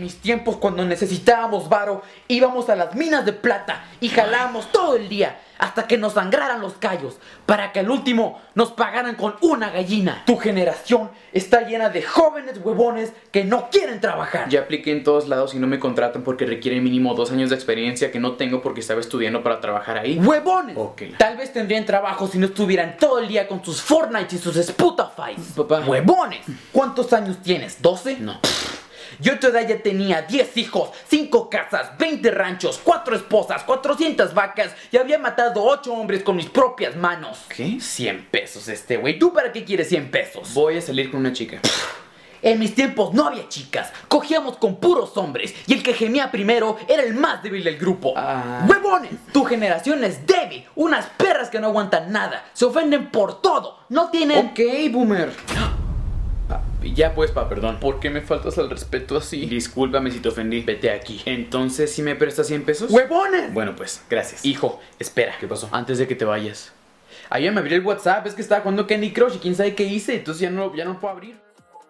Mis tiempos cuando necesitábamos varo, íbamos a las minas de plata y jalábamos todo el día hasta que nos sangraran los callos para que al último nos pagaran con una gallina. Tu generación está llena de jóvenes huevones que no quieren trabajar. Ya apliqué en todos lados y no me contratan porque requieren mínimo dos años de experiencia que no tengo porque estaba estudiando para trabajar ahí. ¡Huevones! Ok. Tal vez tendrían trabajo si no estuvieran todo el día con sus Fortnite y sus Spotify. Papá. ¡Huevones! ¿Cuántos años tienes? ¿12? No. Yo a tu edad ya tenía 10 hijos, 5 casas, 20 ranchos, 4 esposas, 400 vacas y había matado 8 hombres con mis propias manos. ¿Qué? 100 pesos este güey. ¿Tú para qué quieres 100 pesos? Voy a salir con una chica. En mis tiempos no había chicas, cogíamos con puros hombres y el que gemía primero era el más débil del grupo. Ah. ¡Huevones! Tu generación es débil, unas perras que no aguantan nada, se ofenden por todo, no tienen... Ok, boomer. Ah, ya pues, pa, perdón. ¿Por qué me faltas al respeto así? Discúlpame si te ofendí. Vete aquí. Entonces, ¿si me prestas 100 pesos? ¡Huevones! Bueno, pues, gracias. Hijo, espera. ¿Qué pasó? Antes de que te vayas. Ayer me abrí el WhatsApp, es que estaba jugando Candy Crush y quién sabe qué hice, entonces ya no, ya no puedo abrir.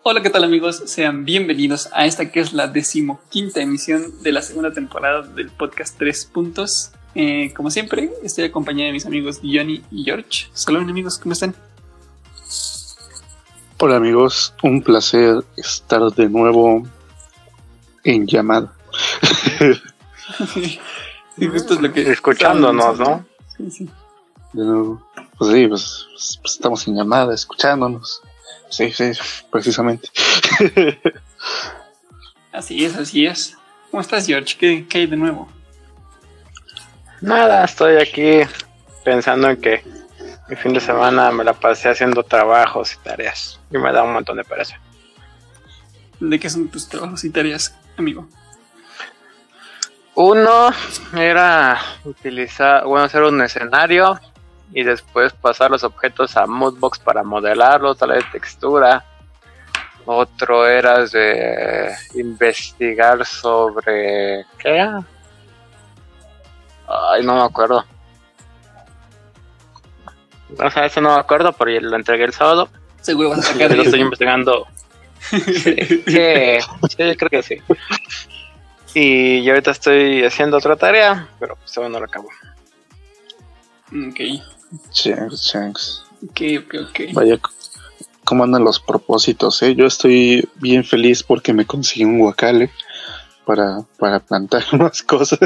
Hola, ¿qué tal amigos? Sean bienvenidos a esta que es la decimoquinta emisión de la segunda temporada del podcast Tres Puntos. Eh, como siempre, estoy acompañado de mis amigos Johnny y George. Saluden amigos, ¿cómo están? Hola amigos, un placer estar de nuevo en llamada. sí, justo es lo que escuchándonos, ¿no? Sí, sí. De nuevo. Pues sí, pues, pues, pues estamos en llamada, escuchándonos. Sí, sí, precisamente. Así es, así es. ¿Cómo estás, George? ¿Qué, qué hay de nuevo? Nada, estoy aquí pensando en que mi fin de semana me la pasé haciendo trabajos y tareas. Y me da un montón de pereza. ¿De qué son tus trabajos y tareas, amigo? Uno era utilizar, bueno, hacer un escenario y después pasar los objetos a Moodbox para modelarlos, darle textura. Otro era de investigar sobre... ¿Qué? Ay, no me acuerdo. O sea, eso no me acuerdo porque lo entregué el sábado. Seguro vas a Y sacar lo estoy investigando. Sí, sí, sí, creo que sí. Y yo ahorita estoy haciendo otra tarea, pero pues aún no la acabo. Ok, Chanks, chanks. ok, ok, ok. Vaya, cómo andan los propósitos, ¿eh? Yo estoy bien feliz porque me conseguí un guacale para, para plantar más cosas.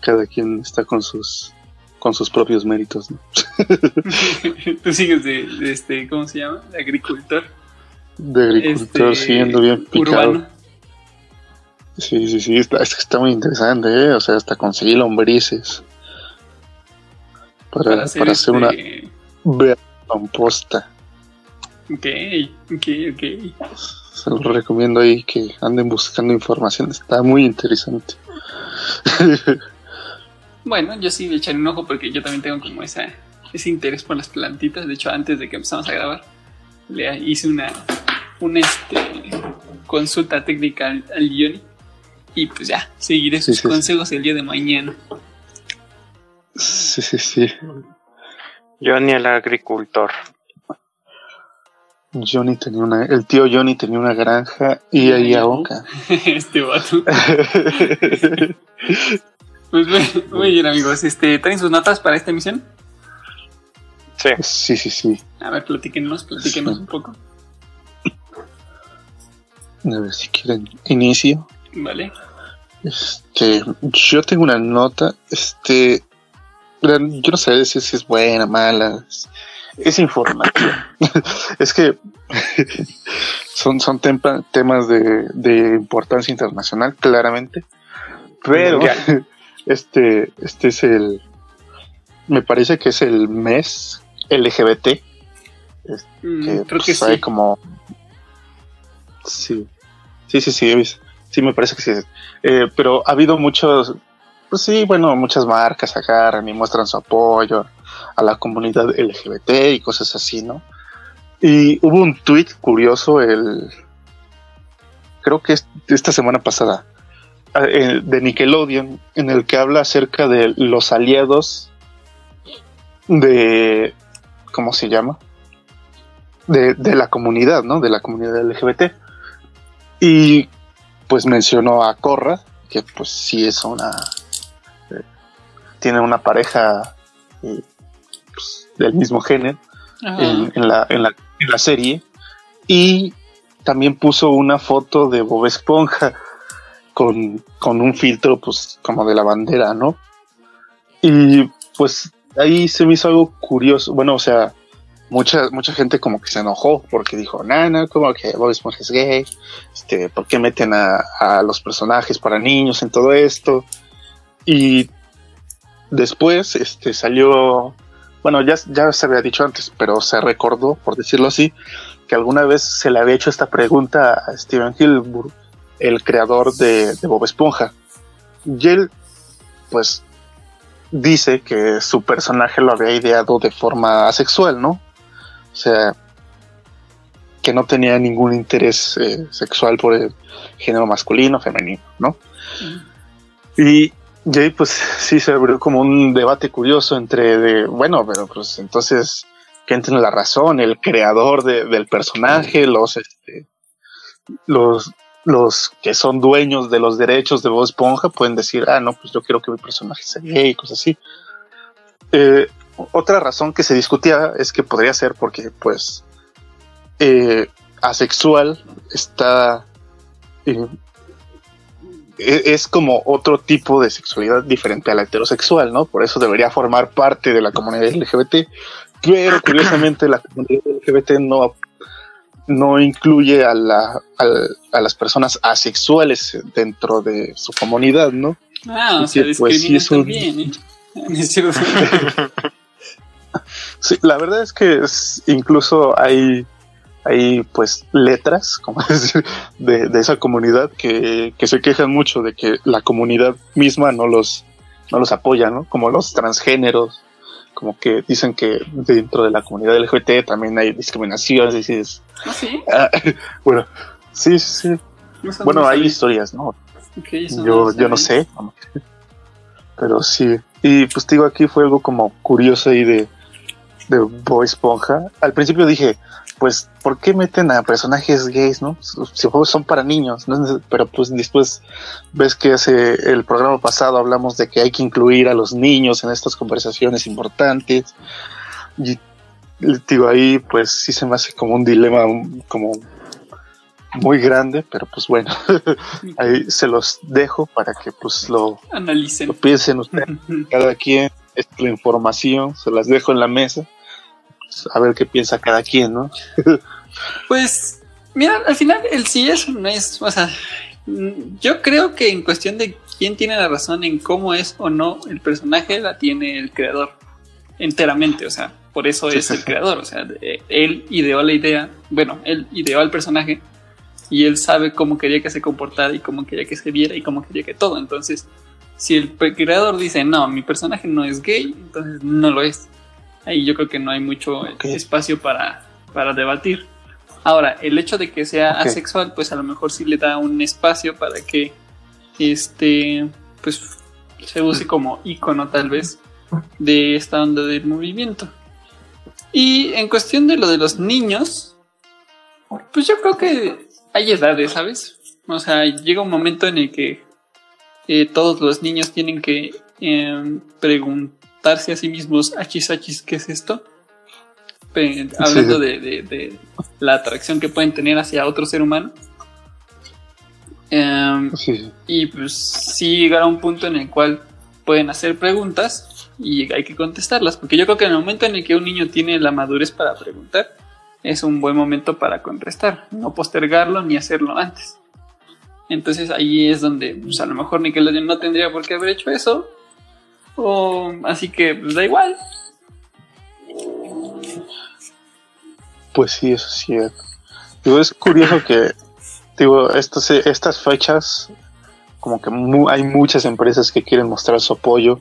Cada quien está con sus con sus propios méritos, ¿no? Tú sigues de, de este, ¿cómo se llama? De agricultor. De agricultor Este, siguiendo bien picado. Urbano. Sí, sí, sí, está, está muy interesante, ¿eh? O sea, hasta conseguí lombrices para, para hacer, este- una verde composta. Ok, ok, ok. Se los recomiendo ahí que anden buscando información, está muy interesante. Bueno, yo sí le echaré un ojo porque yo también tengo como esa, ese interés por las plantitas. De hecho, antes de que empezamos a grabar, le hice una, una este, consulta técnica al, al Johnny. Y pues ya, seguiré sus Sí, sí, sí. consejos el día de mañana. Sí, sí, sí. Ni el agricultor. Johnny tenía una, el tío Johnny tenía una granja y ahí a Oca. este vato. Pues muy, muy bien, amigos. Este, ¿Traen sus notas para esta emisión? Sí. Sí, sí, sí. A ver, platíquenos, platíquenos un poco. A ver si quieren inicio. ¿Vale? Este, yo tengo una nota, este, yo no sé si es buena, mala, es, es informativa. es que son, son tempa- temas de, de importancia internacional, claramente, pero Mundial. este, este es el, me parece que es el mes LGBT, Mm, que, creo que pues, hay sí. como, sí, sí, sí, sí, sí, me parece que sí. Eh, pero ha habido muchos, pues sí, bueno, muchas marcas agarran y muestran su apoyo a la comunidad LGBT y cosas así, ¿no? Y hubo un tweet curioso el, creo que es esta semana pasada, de Nickelodeon, en el que habla acerca de los aliados de, ¿cómo se llama? De, de la comunidad, ¿no? De la comunidad LGBT. Y pues mencionó a Corra, que pues sí es una... eh, tiene una pareja eh, pues, del mismo género en la, en, la, en la serie. Y también puso una foto de Bob Esponja con, con un filtro, pues, como de la bandera, ¿no? Y pues ahí se me hizo algo curioso. Bueno, o sea, mucha, mucha gente como que se enojó porque dijo, no, como que Bob Esponja es gay. Este, ¿por qué meten a, a los personajes para niños en todo esto? Y después, este, salió bueno, ya, ya se había dicho antes, pero se recordó, por decirlo así, que alguna vez se le había hecho esta pregunta a Steven Hilbur, el creador de, de Bob Esponja. Y él, pues, dice que su personaje lo había ideado de forma asexual, ¿no? O sea, que no tenía ningún interés eh, sexual por el género masculino, femenino, ¿no? Y, y ahí pues sí se abrió como un debate curioso entre de, bueno, pero pues entonces, ¿quién tiene la razón? ¿El creador de- del personaje? ¿Los, este, los, los que son dueños de los derechos de Bob Esponja pueden decir, ah, no, pues yo quiero que mi personaje sea gay y cosas así. Eh, otra razón que se discutía es que podría ser porque, pues, eh, asexual está... eh, e- es como otro tipo de sexualidad diferente a la heterosexual, ¿no? Por eso debería formar parte de la comunidad LGBT, pero curiosamente la comunidad LGBT no, no incluye a, la, a las personas asexuales dentro de su comunidad, ¿no? Ah, o sea, pues, sí es un- también, ¿eh? Sí, la verdad es que es- incluso hay, hay pues letras, como decir, de, de esa comunidad que, que se quejan mucho de que la comunidad misma no los, no los apoya, ¿no? Como los transgéneros, como que dicen que dentro de la comunidad LGBT también hay discriminación, y dices, ¿Ah, sí? ah, bueno, sí, sí, sí. Eso Bueno, no hay historias, ¿no? Yo, no yo no sé. Pero sí. Y pues digo, aquí fue algo como curioso ahí de, de Bob Esponja. Al principio dije, pues, ¿por qué meten a personajes gays, no? Si juegos son para niños, ¿no? Pero pues después ves que hace el programa pasado hablamos de que hay que incluir a los niños en estas conversaciones importantes. Y digo, ahí pues sí se me hace como un dilema como muy grande, pero pues bueno, ahí se los dejo para que pues lo, Analicen. lo piensen ustedes, cada quien, es la información, se las dejo en la mesa, pues, a ver qué piensa cada quien, ¿no? Pues, mira, al final el sí es, no es, o sea, yo creo que en cuestión de quién tiene la razón en cómo es o no el personaje, la tiene el creador enteramente, o sea, por eso es el creador, o sea, de- él ideó la idea, bueno, él ideó al personaje y él sabe cómo quería que se comportara y cómo quería que se viera y cómo quería que todo, entonces, si el creador dice, no, mi personaje no es gay, entonces no lo es. Ahí yo creo que no hay mucho espacio para, para debatir. Ahora, el hecho de que sea asexual, pues a lo mejor sí le da un espacio para que este pues se use como icono tal vez de esta onda del movimiento. Y en cuestión de lo de los niños, pues yo creo que hay edades, ¿sabes? O sea, llega un momento en el que eh, todos los niños tienen que em, preguntarse a sí mismos, achis, achis, ¿qué es esto? Pe- hablando de, de- de la atracción que pueden tener hacia otro ser humano. Sí, sí. y pues sí llegar a un punto en el cual pueden hacer preguntas y hay que contestarlas. Porque yo creo que en el momento en el que un niño tiene la madurez para preguntar, es un buen momento para contestar. No postergarlo ni hacerlo antes. Entonces ahí es donde pues, a lo mejor Nickelodeon no tendría por qué haber hecho eso. O así que pues da igual. Pues sí, eso es cierto. Digo, es curioso que, digo, estas, estas fechas, como que mu- hay muchas empresas que quieren mostrar su apoyo,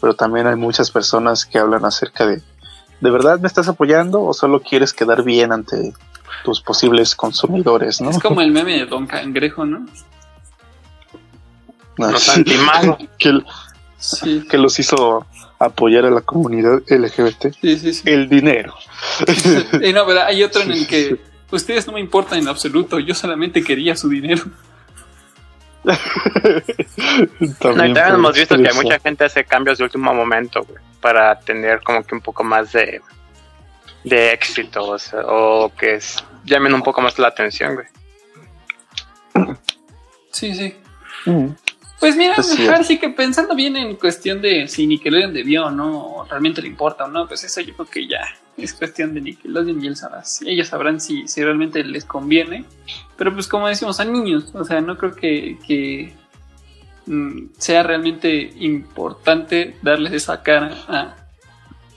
pero también hay muchas personas que hablan acerca de, ¿de verdad me estás apoyando o solo quieres quedar bien ante tus posibles consumidores, no? Es como el meme de Don Cangrejo, ¿no? Ah, Los que, Sí, que los hizo apoyar a la comunidad LGBT. sí, sí. sí. El dinero. Y no, pero hay otro en el que ustedes no me importan en absoluto, yo solamente quería su dinero. No, y también hemos visto que mucha gente hace cambios de último momento, güey, para tener como que un poco más de, de éxito, o, sea, o que es- llamen un poco más la atención, güey. Sí, sí. Mm. Pues mira, sí. ahora sí que pensando bien en cuestión de si Nickelodeon debió o no, o realmente le importa o no, pues eso yo creo que ya es cuestión de Nickelodeon y él sabrá. Ellos sabrán si, si realmente les conviene. Pero pues como decimos, son niños, o sea, no creo que, que mm, sea realmente importante darles esa cara a-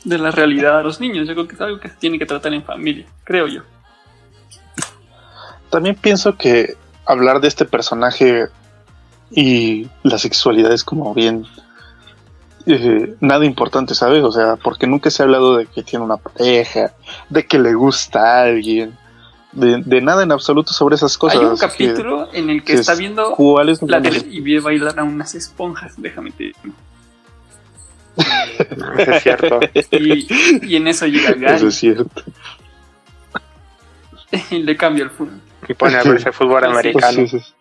de la realidad a los niños. Yo creo que es algo que se tiene que tratar en familia, creo yo. También pienso que hablar de este personaje y la sexualidad es como bien eh, nada importante, ¿sabes? O sea, porque nunca se ha hablado de que tiene una pareja, de que le gusta a alguien, de, de nada en absoluto sobre esas cosas. Hay un que- capítulo en el que que está es- viendo ¿Cuál es la tele y ve bailar a unas esponjas, déjame te digo. Eso es cierto. Y, y en eso llega Eso Gary es cierto. y le cambia el fútbol. Y pone a verse fútbol americano. Sí, sí, sí.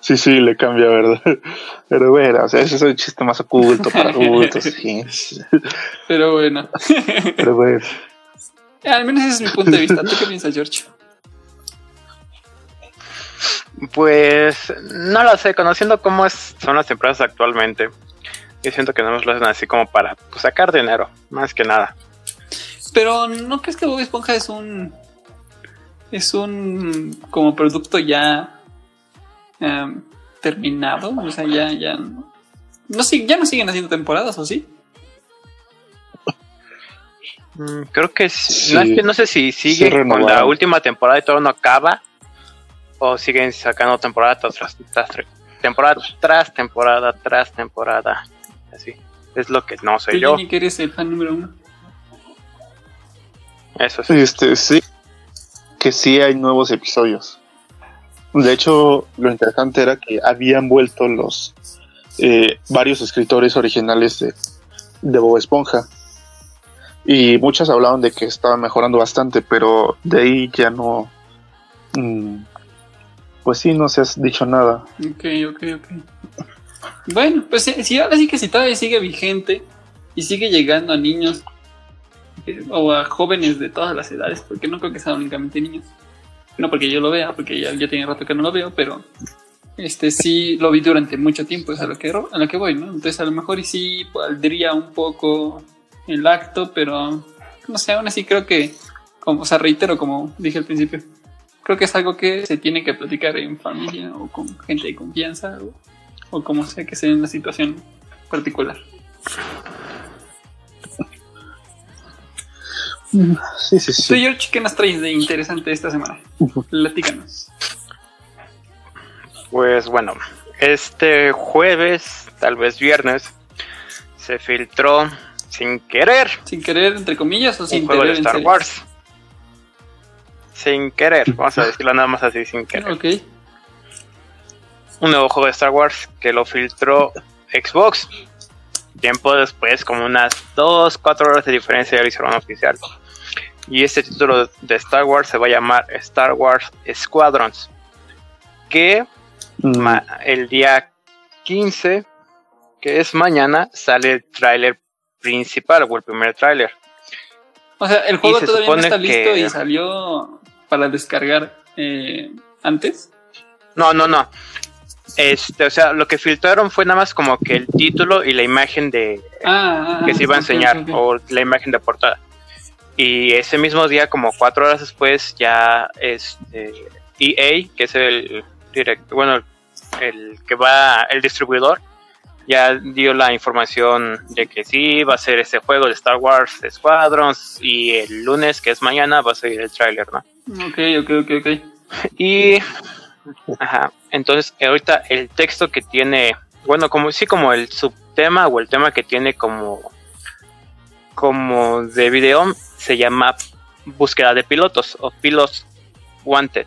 Sí, sí, le cambia, ¿verdad? Pero bueno, o sea, ese es un chiste más oculto para adultos, sí. Pero bueno, Pero bueno. al menos ese es mi punto de vista. ¿Tú qué piensas, George? Pues no lo sé, conociendo cómo es- son las empresas actualmente, yo siento que no nos lo hacen así como para pues, sacar dinero, más que nada. Pero ¿no crees que Bob Esponja es un es un como producto ya em, terminado? O sea, ya ya no sig- ya no siguen haciendo temporadas, ¿o sí? Mm, Creo que sí. No, es que no sé si sigue Sí, con la última temporada y todo no acaba, o siguen sacando temporada tras, tras, tras- temporada tras temporada tras temporada. Así. Es lo que no sé Tú, yo. Jenny, que eres el fan número uno. Eso sí. Este, sí, que sí hay nuevos episodios. De hecho, lo interesante era que habían vuelto los eh, varios escritores originales de, Bob Esponja. Y muchos hablaban de que estaba mejorando bastante, pero de ahí ya no. mm, pues sí, no se ha dicho nada. Ok, ok, ok. Bueno, pues sí, sí, ahora sí que si todavía sigue vigente y sigue llegando a niños eh, o a jóvenes de todas las edades, porque no creo que sean únicamente niños. No porque yo lo vea, porque ya, tiene rato que no lo veo, pero este sí lo vi durante mucho tiempo, es a lo que, a lo que voy, ¿no? Entonces a lo mejor y sí valdría un poco el acto, pero no sé, aún así creo que, como, o sea, reitero como dije al principio, creo que es algo que se tiene que platicar en familia o con gente de confianza o, o como sea que sea en una situación particular. Sí, sí, Tú, sí. George, ¿qué nos traes de interesante esta semana? Platícanos. Pues bueno, este jueves, tal vez viernes, se filtró sin querer ¿Sin querer, entre comillas, o un sin juego de querer en Star? Wars. Sin querer, vamos a decirlo nada más así, sin querer. Ok. Un nuevo juego de Star Wars que lo filtró Xbox. Tiempo después, como unas 2, 4 horas de diferencia, ya lo hicieron oficial. Y este título de Star Wars se va a llamar Star Wars Squadrons. Que Mm, ma- el día 15, que es mañana, sale el tráiler principal o el primer tráiler. O sea, el juego se todavía no está listo que- y salió para descargar eh, antes. No, no, no. Este, o sea, lo que filtraron fue nada más como que el título y la imagen de Ah, ah, que se iba a enseñar o la imagen de portada. Y ese mismo día, como cuatro horas después, ya este EA, que es el direct, bueno, el que va, el distribuidor, ya dio la información de que sí va a ser ese juego de Star Wars Squadrons y el lunes, que es mañana, va a salir el tráiler, ¿no? Ok, ok, ok, ok. Y ajá, entonces ahorita el texto que tiene, bueno, como sí como el subtema o el tema que tiene como como de video se llama búsqueda de pilotos o pilots wanted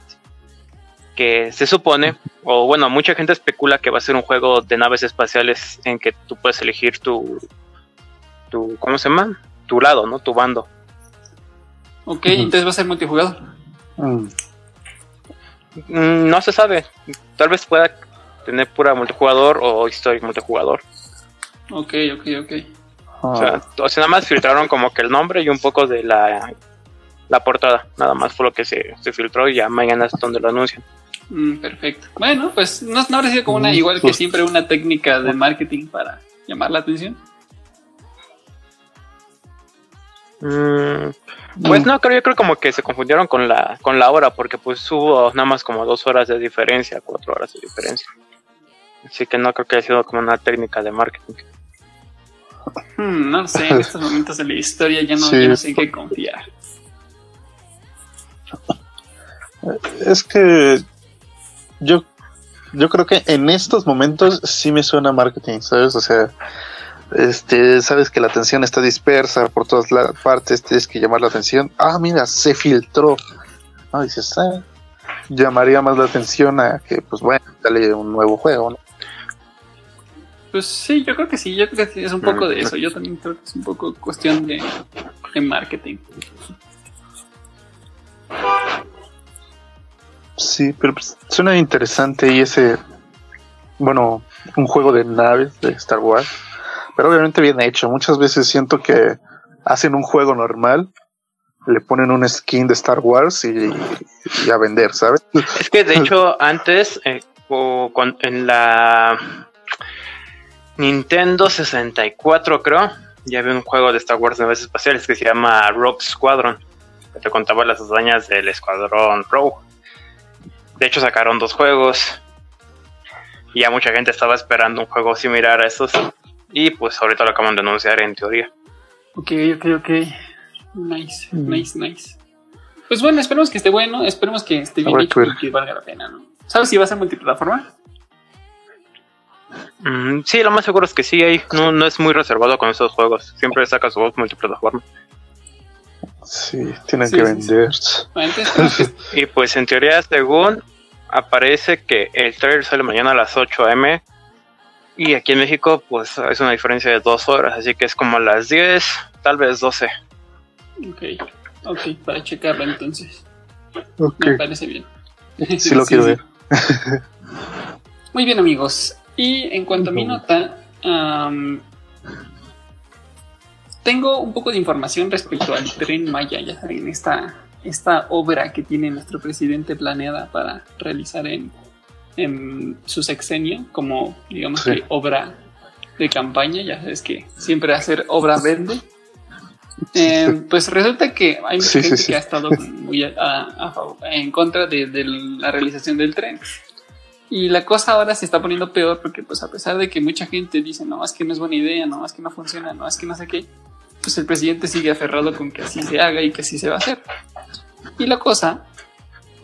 que se supone o bueno mucha gente especula que va a ser un juego de naves espaciales en que tú puedes elegir tu tu cómo se llama tu lado no tu bando. Ok, entonces va a ser multijugador. Mm, no se sabe tal vez pueda tener pura multijugador o historia multijugador. Ok, ok, ok. O, sea, o sea, nada más filtraron como que el nombre y un poco de la, la portada. Nada más fue lo que se, se filtró y ya mañana es donde lo anuncian. Mm, perfecto. Bueno, pues no, no habrá sido como una, igual que siempre, una técnica de marketing para llamar la atención. Mm, pues no, creo, yo creo como que se confundieron con la, con la hora, porque pues hubo nada más como dos horas de diferencia, cuatro horas de diferencia. Así que no creo que haya sido como una técnica de marketing. Hmm, no lo sé, en estos momentos de la historia ya no, Sí. ya no sé en qué confiar. Es que yo, yo creo que en estos momentos sí me suena marketing, ¿sabes? O sea, este, sabes que la atención está dispersa por todas las partes, tienes que llamar la atención. Ah, mira, se filtró. No, dices, ah, llamaría más la atención a que, pues bueno, dale un nuevo juego, ¿no? Pues sí, yo creo que sí, yo creo que sí, es un poco de eso. Yo también creo que es un poco cuestión de, de marketing. Sí, pero pues, suena interesante y ese, bueno, un juego de naves de Star Wars, pero obviamente bien hecho. Muchas veces siento que hacen un juego normal, le ponen un skin de Star Wars y, y a vender, ¿sabes? Es que de hecho antes, eh, o con- en la Nintendo 64 creo, ya había un juego de Star Wars naves espaciales que se llama Rogue Squadron, que te contaba las hazañas del escuadrón Rogue. De hecho sacaron dos juegos y ya mucha gente estaba esperando un juego similar a esos y pues ahorita lo acaban de anunciar en teoría. Ok, ok, ok. Nice, nice, nice. Pues bueno, esperemos que esté bueno, esperemos que esté bien hecho y que valga la pena, ¿no? ¿Sabes si va a ser multiplataforma? Mm, sí, lo más seguro es que sí, hay, no, no es muy reservado con esos juegos, siempre saca su voz multiplataforma. Sí, tienen Sí, que sí, vender. Y pues en teoría, según aparece que el trailer sale mañana a las 8 am. Y aquí en México, pues es una diferencia de dos horas, así que es como a las 10, tal vez 12. Ok, ok, para checarlo entonces. Me parece bien. sí lo quiero ver. Muy bien, amigos. Y en cuanto a mi nota, am, tengo un poco de información respecto al tren Maya, ya saben, esta, esta obra que tiene nuestro presidente planeada para realizar en, en su sexenio, como digamos Sí. que obra de campaña, ya sabes que siempre hacer obra vende. Eh, pues resulta que hay mucha Sí, gente sí. que ha estado muy a- a favor- en contra de, de la realización del tren. Y la cosa ahora se está poniendo peor porque pues a pesar de que mucha gente dice, no, es que no es buena idea, no, es que no funciona, no, es que no sé qué, pues el presidente sigue aferrado con que así se haga y que así se va a hacer. Y la cosa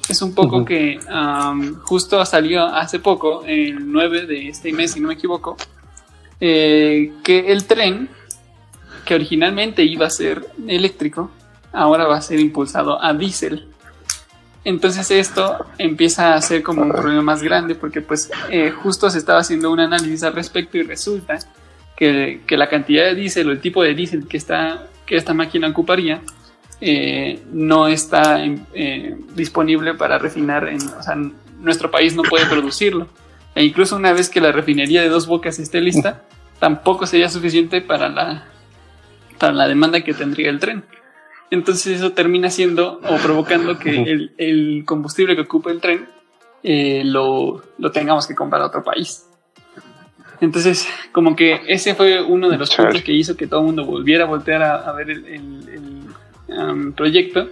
es un poco que am, justo salió hace poco, el 9 de este mes, si no me equivoco, eh, que el tren, que originalmente iba a ser eléctrico, ahora va a ser impulsado a diésel. Entonces esto empieza a ser como un problema más grande porque pues eh, justo se estaba haciendo un análisis al respecto y resulta que, que la cantidad de diésel o el tipo de diésel que, que esta máquina ocuparía eh, no está eh, disponible para refinar, en, o sea, nuestro país no puede producirlo. E incluso una vez que la refinería de dos bocas esté lista, tampoco sería suficiente para la, para la demanda que tendría el tren. Entonces eso termina siendo o provocando que el, el combustible que ocupa el tren eh, lo, lo tengamos que comprar a otro país. Entonces, como que ese fue uno de los puntos que hizo que todo el mundo volviera a voltear a, a ver el, el- el, um, proyecto.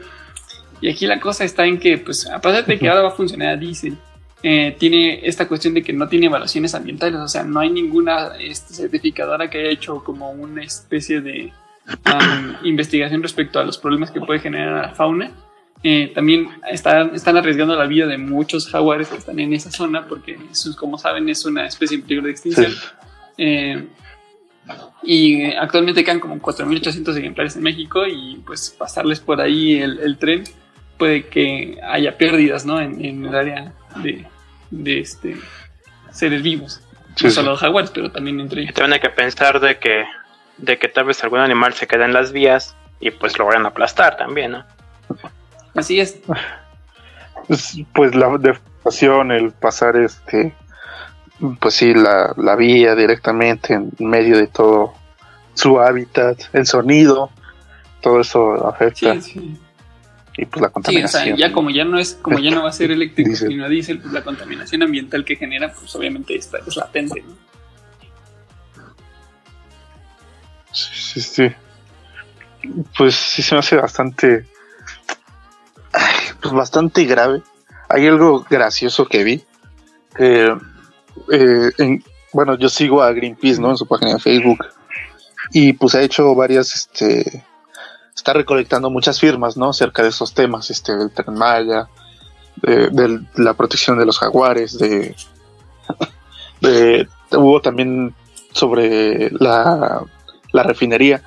Y aquí la cosa está en que, pues, a pesar de que ahora va a funcionar a diésel, eh, tiene esta cuestión de que no tiene evaluaciones ambientales, o sea, no hay ninguna este, certificadora que haya hecho como una especie de um, investigación respecto a los problemas que puede generar la fauna. Eh, también están, están arriesgando la vida de muchos jaguares que están en esa zona porque, eso, como saben, es una especie en peligro de extinción. Sí. Eh, y actualmente quedan como 4.800 ejemplares en México y pues pasarles por ahí el, el tren puede que haya pérdidas ¿no? en, en el área de, de este, seres vivos. Sí, no solo los jaguares, pero también entre ellos. también hay que pensar de que, de que tal vez algún animal se quede en las vías y pues lo vayan a aplastar también, ¿no? Así es. Pues, pues la deforestación, el pasar este pues sí, la, la vía directamente en medio de todo su hábitat, el sonido, todo eso afecta. Sí, sí. Y pues la Sí, o contaminación. sea, ya como ya no es, como ya no va a ser eléctrico Diésel. sino diésel, pues la contaminación ambiental que genera, pues obviamente está, es latente, ¿no? Sí, sí, sí. Pues sí se me hace bastante. ay, Pues bastante grave. Hay algo gracioso que vi. que, eh, en- bueno, yo sigo a Greenpeace, ¿no? En su página de Facebook. Y pues ha hecho varias, este. Está recolectando muchas firmas, ¿no? Acerca de esos temas, este, del Tren Maya, de, la protección de los jaguares, de. hubo también sobre la la refinería.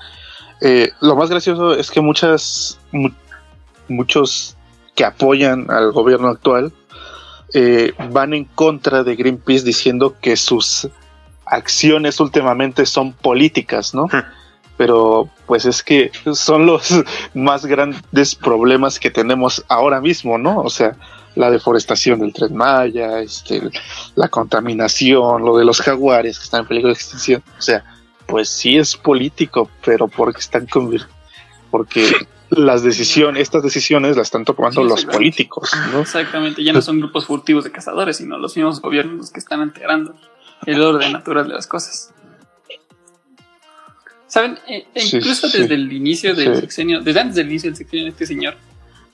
Eh, lo más gracioso es que muchas, mu- muchos que apoyan al gobierno actual eh, van en contra de Greenpeace diciendo que sus acciones últimamente son políticas, ¿no? Pero pues es que son los más grandes problemas que tenemos ahora mismo, ¿no? O sea, la deforestación del Tren Maya, este, la contaminación, lo de los jaguares que están en peligro de extinción. O sea, pues sí es político, pero porque están convir- porque las decisiones, estas decisiones las están tomando Sí, los políticos, ¿no? Exactamente, ya no son grupos furtivos de cazadores, sino los mismos gobiernos los que están alterando el orden natural de las cosas. ¿Saben? E Sí, incluso sí. desde el inicio del sexenio, desde antes del inicio del sexenio de este señor,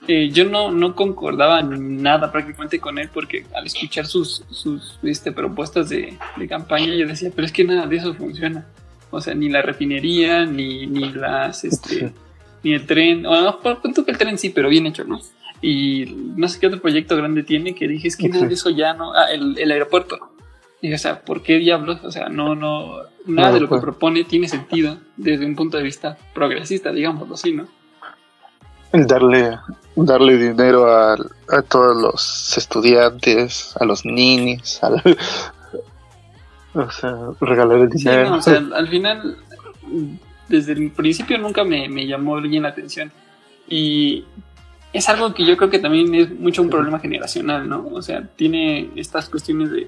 eh, yo no, no concordaba nada prácticamente con él porque al escuchar sus, sus este, propuestas de, de campaña yo decía, pero es que nada de eso funciona. O sea, ni la refinería, ni, ni las, este. Ni el tren, o no, por punto que el tren sí, pero bien hecho, ¿no? Y no sé qué otro proyecto grande tiene que dije, es que de eso ya no, ah, el, el aeropuerto. Y, o sea, ¿por qué diablos? O sea, no, no, nada No, de lo que propone tiene sentido desde un punto de vista progresista, digámoslo así, ¿no? El darle, darle dinero a, a todos los estudiantes, a los ninis, a la- o sea, regalar el Sí, dinero. no, o sea, al final, desde el principio nunca me, me llamó bien la atención. Y es algo que yo creo que también es mucho un problema generacional, ¿no? O sea, tiene estas cuestiones de,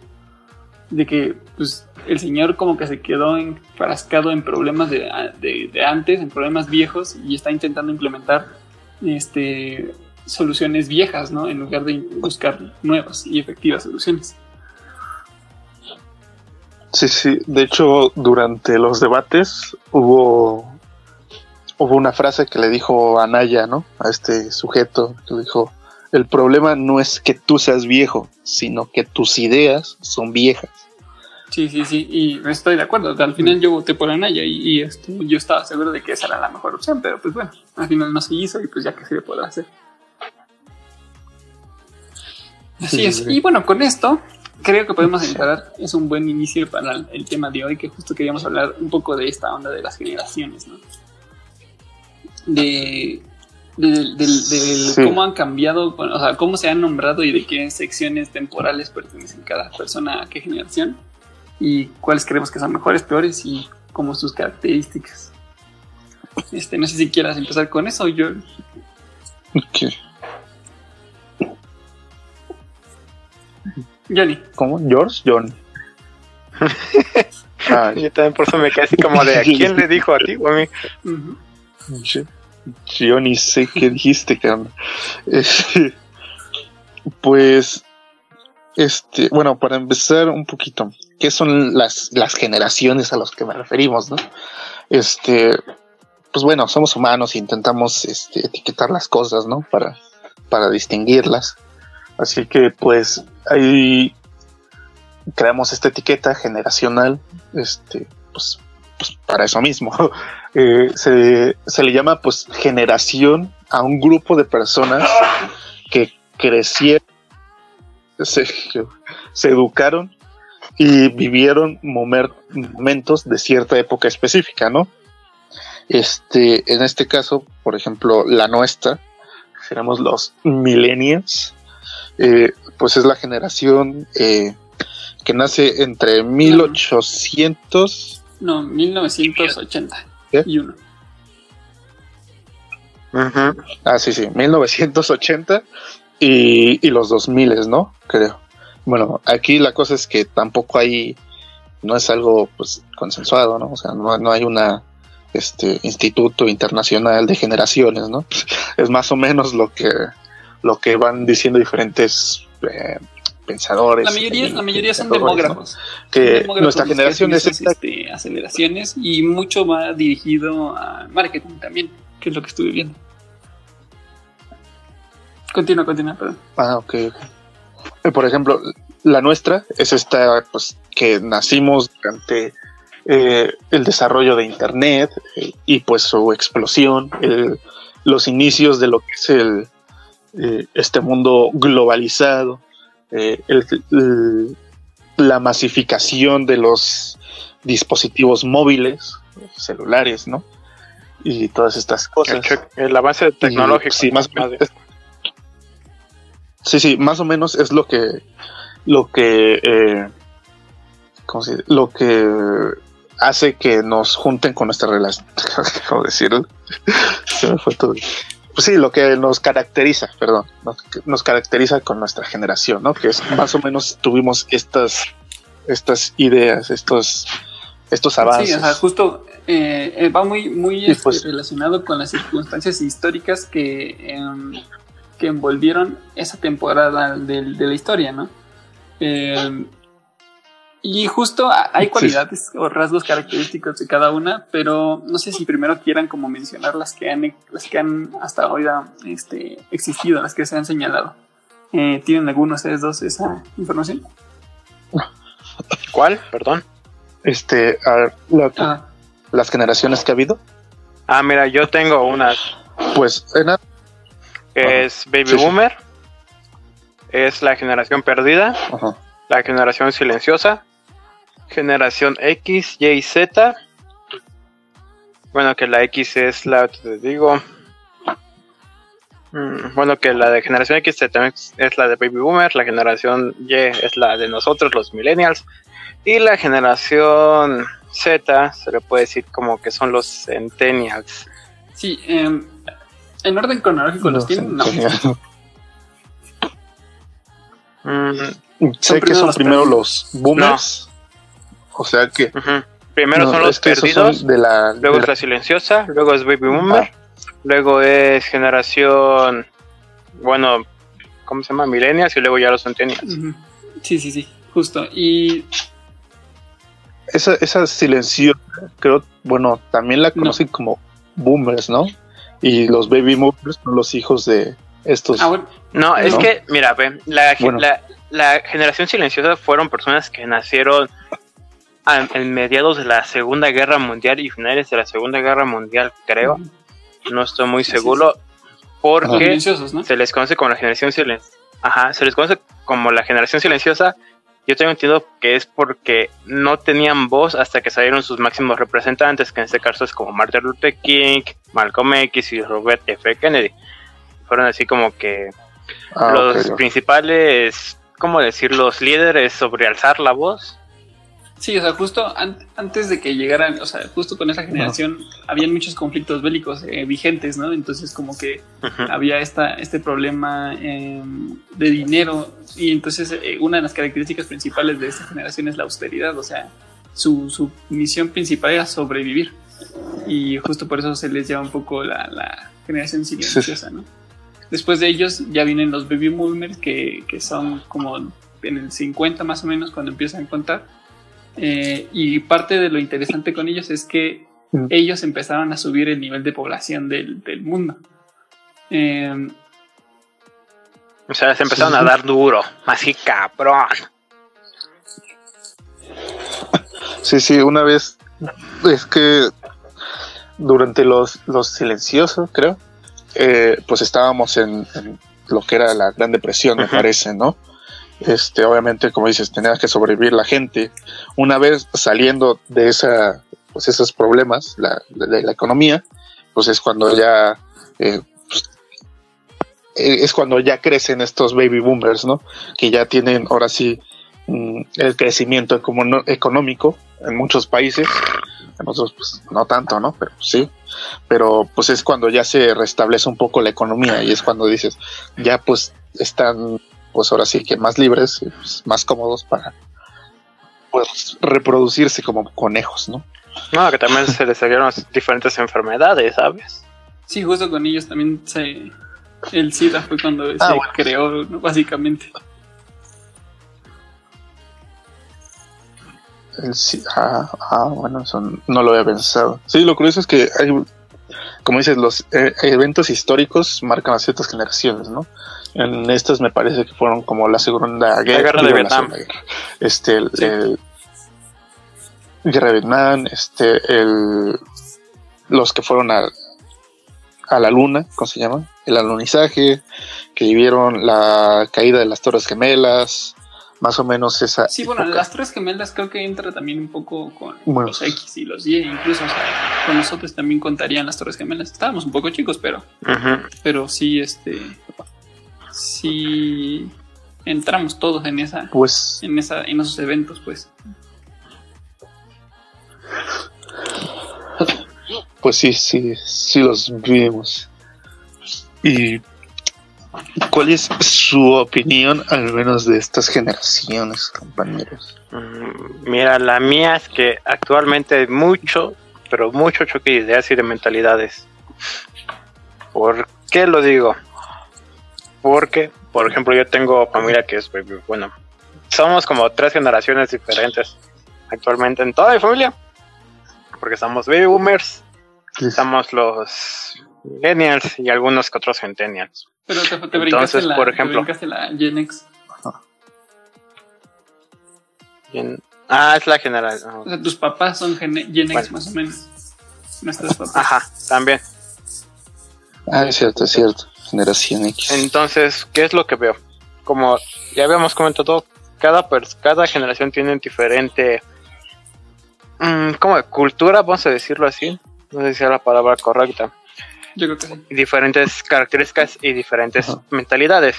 de que pues, el señor como que se quedó enfrascado en problemas de, de- de antes, en problemas viejos, y está intentando implementar este, soluciones viejas, ¿no? En lugar de buscar nuevas y efectivas soluciones. Sí, sí. De hecho, durante los debates hubo, hubo una frase que le dijo Anaya, ¿no? A este sujeto, que le dijo, el problema no es que tú seas viejo, sino que tus ideas son viejas. Sí, sí, sí, y estoy de acuerdo. Al final yo voté por Anaya y, y, este, yo estaba seguro de que esa era la mejor opción, pero pues bueno, al final no se hizo y pues ya que se le puede hacer. Así Sí, es. sí. Y bueno, con esto creo que podemos entrar. Es un buen inicio para el, tema de hoy, que justo queríamos hablar un poco de esta onda de las generaciones, ¿no? De, Sí. cómo han cambiado, o sea, cómo se han nombrado y de qué secciones temporales pertenecen cada persona a qué generación y cuáles creemos que son mejores, peores y como sus características. Este, no sé si quieras empezar con eso, yo. ¿Qué? Johnny. ¿Cómo? ¿George? John. Ah, Yo también por eso me quedé así como de ¿a quién le dijo a ti o a mí? Ujú. Yo, yo ni sé qué dijiste, cabrón. Este, pues, este, bueno, para empezar un poquito, ¿qué son las, las generaciones a las que me referimos, no? Este, pues bueno, somos humanos e intentamos este, etiquetar las cosas, ¿no? Para, para distinguirlas. Así que, pues, ahí creamos esta etiqueta generacional, este, pues, pues para eso mismo. Eh, se, se le llama pues generación a un grupo de personas que crecieron, se, educaron y vivieron momentos de cierta época específica, ¿no? Este, en este caso, por ejemplo, la nuestra, seremos los millennials, eh, pues es la generación eh, que nace entre 1800 No, 1980 ¿Qué? y uno. Ah, sí, sí, 1980 y, y los 2000, ¿no? Creo. bueno, aquí la cosa es que tampoco hay, no es algo pues consensuado, ¿no? O sea, no, no hay una este instituto internacional de generaciones, ¿no? Es más o menos lo que lo que van diciendo diferentes eh, pensadores. La mayoría, y la mayoría son demógrafos. Que demógrafos nuestra que generación es esta este, aceleraciones y mucho va dirigido a marketing también, que es lo que estuve viendo. Continúa, continúa, perdón. Ah, ok, ok. Eh, Por ejemplo, la nuestra es esta, pues, que nacimos durante eh, el desarrollo de Internet eh, y pues su explosión, el- los inicios de lo que es el, eh, este mundo globalizado, eh, el- el- la masificación de los dispositivos móviles, celulares, ¿no? Y todas estas El, cosas. che- el avance tecnológico. Sí, más, más sí, sí, más o menos es lo que, lo que, eh, ¿cómo se dice? Lo que hace que nos junten con nuestra relación. ¿Cómo decirlo? Se me fue todo. Pues sí, lo que nos caracteriza, perdón, nos, nos caracteriza con nuestra generación, ¿no? Que es más o menos tuvimos estas, estas ideas, estos, estos avances. Sí, o sea, justo eh, eh, va muy, muy este, pues- relacionado con las circunstancias históricas que, em, que envolvieron esa temporada del- de, la historia, ¿no? Y justo hay Sí. cualidades o rasgos característicos de cada una, pero no sé si primero quieran como mencionar las que han, las que han hasta ahora este, existido, las que se han señalado. Eh, ¿Tienen algunos de ustedes dos esa información? ¿Cuál? Perdón. Este, a ver, la- Ah, las generaciones que ha habido, Ah, mira, yo tengo una pues en a- es Baby Sí, sí. Boomer. Es la generación perdida. ajá. La generación silenciosa. Generación X, Y y Z. Bueno, que la X es la, te digo. Mm, Bueno, que la de generación X también es la de Baby Boomer. La generación Y es la de nosotros, los Millennials. Y la generación Z se le puede decir como que son los Centennials. sí, em, en orden cronológico los tienen, no. Mm, Sé que son primero los boomers. O sea que. Primero no, son los perdidos. son de la. Luego de es la- silenciosa, luego es Baby Boomer, luego es generación, bueno, ¿cómo se llama? Millennials y luego ya los Centennials. Sí, sí, sí, justo. Y esa, esa silenciosa, creo, bueno, también la conocen como boomers, ¿no? Y los baby boomers son los hijos de estos. ah, bueno, No, es ¿No? que, mira, ve, la, Bueno. la, la generación silenciosa fueron personas que nacieron en mediados de la Segunda Guerra Mundial y finales de la Segunda Guerra Mundial, creo. No estoy muy seguro. Porque se les conoce como la generación silenciosa. Ajá, se les conoce como la generación silenciosa. Yo tengo entendido que es porque no tenían voz hasta que salieron sus máximos representantes, que en este caso es como Martin Luther King, Malcolm X y Robert F. Kennedy. Fueron así como que Ah, los principales, ¿cómo decir? Los líderes sobre alzar la voz. Sí, o sea, justo an- antes de que llegaran, o sea, justo con esa generación, habían muchos conflictos bélicos eh, vigentes, ¿no? Entonces, como que había esta, este problema eh, de dinero y entonces eh, una de las características principales de esta generación es la austeridad, o sea, su, su misión principal era sobrevivir y justo por eso se les llama un poco la, la generación silenciosa, ¿no? Después de ellos ya vienen los baby boomers que, que son como en el 50 más o menos cuando empiezan a contar Eh, y parte de lo interesante con ellos es que Mm. ellos empezaron a subir el nivel de población del, del mundo. Eh, O sea, se empezaron Sí. a dar duro, así cabrón. Sí, sí, una vez. Es que durante los, los silenciosos, creo, eh, pues estábamos en, en lo que era la Gran Depresión, me parece, ¿no? Este, obviamente, como dices, tenía que sobrevivir la gente. Una vez saliendo de esa, pues esos problemas, la, de, la economía, pues es cuando ya, eh, pues, eh, es cuando ya crecen estos baby boomers, ¿no? Que ya tienen ahora sí mm, el crecimiento económico en muchos países. En otros, pues no tanto, ¿no? Pero sí. Pero pues es cuando ya se restablece un poco la economía y es cuando dices, ya pues están pues ahora sí que más libres, y, pues, más cómodos para pues reproducirse como conejos, ¿no? No, que también se les salieron diferentes enfermedades, ¿sabes? Sí, justo con ellos también se. El SIDA fue cuando Ah, se bueno. creó, ¿no? básicamente. El sí- ah, ah, bueno, eso no lo había pensado. Sí, lo curioso es que hay, como dices, los eh, eventos históricos marcan a ciertas generaciones, ¿no? En estas me parece que fueron como la Segunda Guerra, Guerra de la Vietnam. Guerra. Este, el, Sí. el- Guerra de Vietnam, este, el, los que fueron a, a la luna, ¿cómo se llama? El alunizaje, que vivieron la caída de las Torres Gemelas, más o menos esa. Sí, bueno, las tres gemelas creo que entra también un poco con Bueno. los X y los Y, incluso, o sea, con nosotros también contarían las torres gemelas. Estábamos un poco chicos, pero, pero sí, este, sí entramos todos en esa, Pues en esa, en esos eventos, pues. Pues sí, sí, sí los vimos. ¿Y cuál es su opinión, al menos de estas generaciones, compañeros? Mm, Mira, la mía es que actualmente hay mucho, pero mucho choque de ideas y de mentalidades. ¿Por qué lo digo? Porque, por ejemplo, yo tengo familia que es, bueno, somos como tres generaciones diferentes actualmente en toda mi familia. Porque estamos baby boomers, estamos los millennials y algunos que otros centennials. Pero te, te Entonces, brincaste la, por te ejemplo. brincaste la Gen X. Ah, es la generación. O sea, tus papás son Gen, Gen X Bueno. más o menos. Nuestros papás. Ajá, también. Ah, es cierto, es cierto. Generación X. Entonces, ¿qué es lo que veo? Como ya habíamos comentado, cada, cada generación tiene diferente, mm, como cultura, vamos a decirlo así, no sé si es la palabra correcta, Yo creo que sí. diferentes características y diferentes Ajá. mentalidades.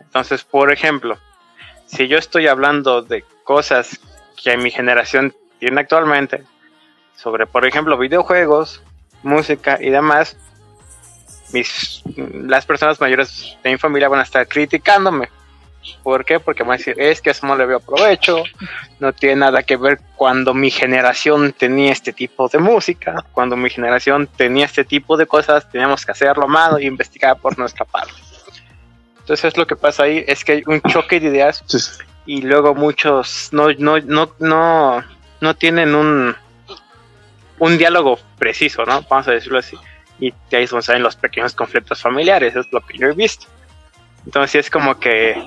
Entonces, por ejemplo, si yo estoy hablando de cosas que mi generación tiene actualmente, sobre, por ejemplo, videojuegos, música y demás, mis, las personas mayores de mi familia van a estar criticándome. ¿Por qué? Porque van a decir, es que eso no le veo provecho, no tiene nada que ver cuando mi generación tenía este tipo de música, cuando mi generación tenía este tipo de cosas, teníamos que hacerlo a mano y investigar por nuestra parte. Entonces lo que pasa ahí es que hay un choque de ideas Sí, y luego muchos no, no, no, no, no tienen un, un diálogo preciso, ¿no? Vamos a decirlo así. Y de ahí es donde salen los pequeños conflictos familiares, es lo que yo he visto. Entonces es como que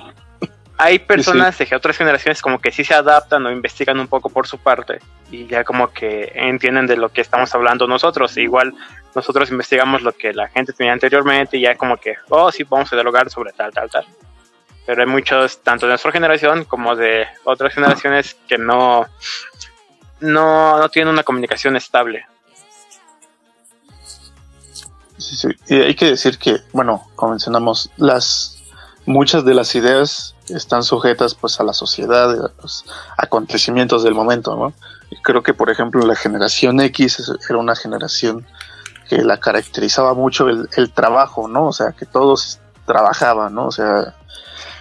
hay personas de otras generaciones como que sí se adaptan o investigan un poco por su parte y ya como que entienden de lo que estamos hablando nosotros. Igual nosotros investigamos lo que la gente tenía anteriormente y ya como que, oh sí, vamos a dialogar sobre tal, tal, tal pero hay muchos, tanto de nuestra generación como de otras generaciones, que no, no, no tienen una comunicación estable. Sí, sí. Y hay que decir que, bueno, como mencionamos, las muchas de las ideas están sujetas pues a la sociedad, a los acontecimientos del momento, ¿no? Y creo que, por ejemplo, la generación X era una generación que la caracterizaba mucho el, trabajo, ¿no? O sea, que todos trabajaban, ¿no? O sea,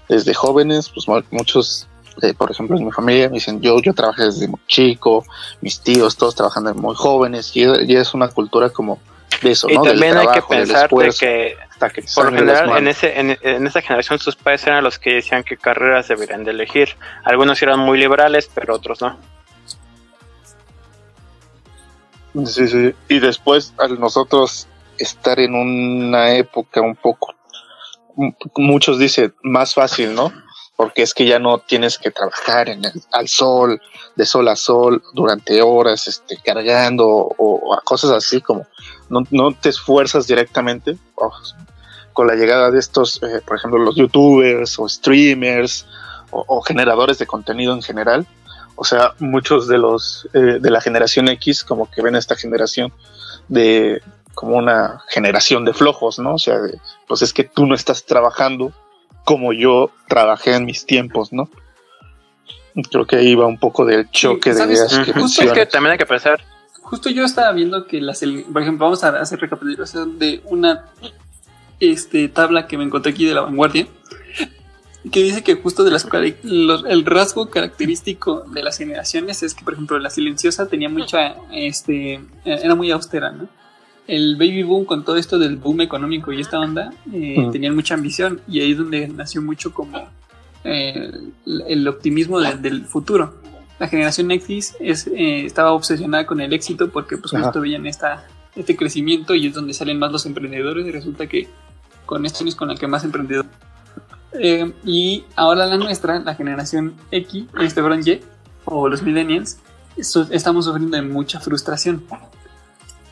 desde jóvenes, pues mu- muchos, eh, por ejemplo, en mi familia me dicen, yo, yo trabajé desde muy chico, mis tíos, todos trabajando muy jóvenes, y, y es una cultura como de eso, y ¿no? Del también hay que pensar de que, hasta que te por lo general, en, ese, en, en esa generación sus padres eran los que decían qué carreras deberían de elegir. Algunos eran muy liberales, pero otros no. Sí, sí. Y después, al nosotros estar en una época un poco, muchos dicen más fácil, ¿no? Porque es que ya no tienes que trabajar en el, al sol, de sol a sol, durante horas, este, cargando o, o a cosas así como no, no te esfuerzas directamente. o- con la llegada de estos, eh, por ejemplo, los youtubers o streamers o, o generadores de contenido en general, o sea, muchos de los eh, de la generación X como que ven a esta generación de como una generación de flojos, ¿no? O sea, de, pues es que tú no estás trabajando como yo trabajé en mis tiempos, ¿no? Creo que ahí va un poco del choque de ideas que. Es que también hay que pensar, Justo yo estaba viendo que las, por ejemplo, vamos a hacer recapitulación de una este, tabla que me encontré aquí de la vanguardia. que dice que justo de las los, el rasgo característico de las generaciones es que por ejemplo la silenciosa tenía mucha este era muy austera no el baby boom con todo esto del boom económico y esta onda eh, tenían mucha ambición y ahí es donde nació mucho como eh, el optimismo del futuro la generación X es, eh, estaba obsesionada con el éxito porque pues justo veían esta, este crecimiento y es donde salen más los emprendedores y resulta que con esto es con la que más emprendedores eh, y ahora la nuestra, la generación X, este Y, o los millennials, estamos sufriendo de mucha frustración.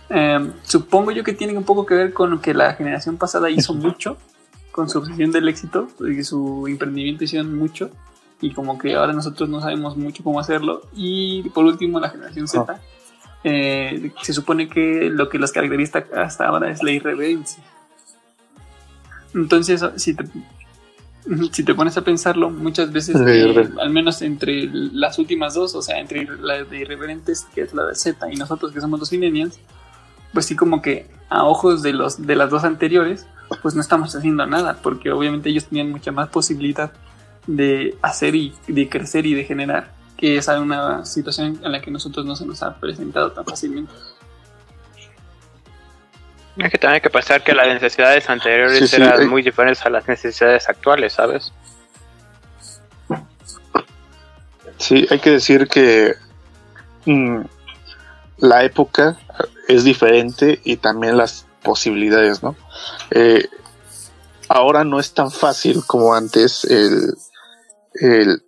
Eh, supongo yo que tiene un poco que ver con que la generación pasada hizo mucho, con su obsesión del éxito, y su emprendimiento hicieron mucho, y como que ahora nosotros no sabemos mucho cómo hacerlo. Y por último, la generación Z, eh, se supone que lo que los caracteriza hasta ahora es la irreverencia. Entonces, si te si te pones a pensarlo, muchas veces, eh, al menos entre las últimas dos, o sea, entre la de irreverentes, que es la de Z, y nosotros que somos los millennials, pues sí como que a ojos de, los, de las dos anteriores, pues no estamos haciendo nada, porque obviamente ellos tenían mucha más posibilidad de hacer y de crecer y de generar, que es una situación en la que nosotros no se nos ha presentado tan fácilmente. Es que también hay que pensar que las necesidades anteriores eran muy diferentes a las necesidades actuales, ¿sabes? Sí, hay que decir que mm, la época es diferente y también las posibilidades, ¿no? Eh, ahora no es tan fácil como antes el, el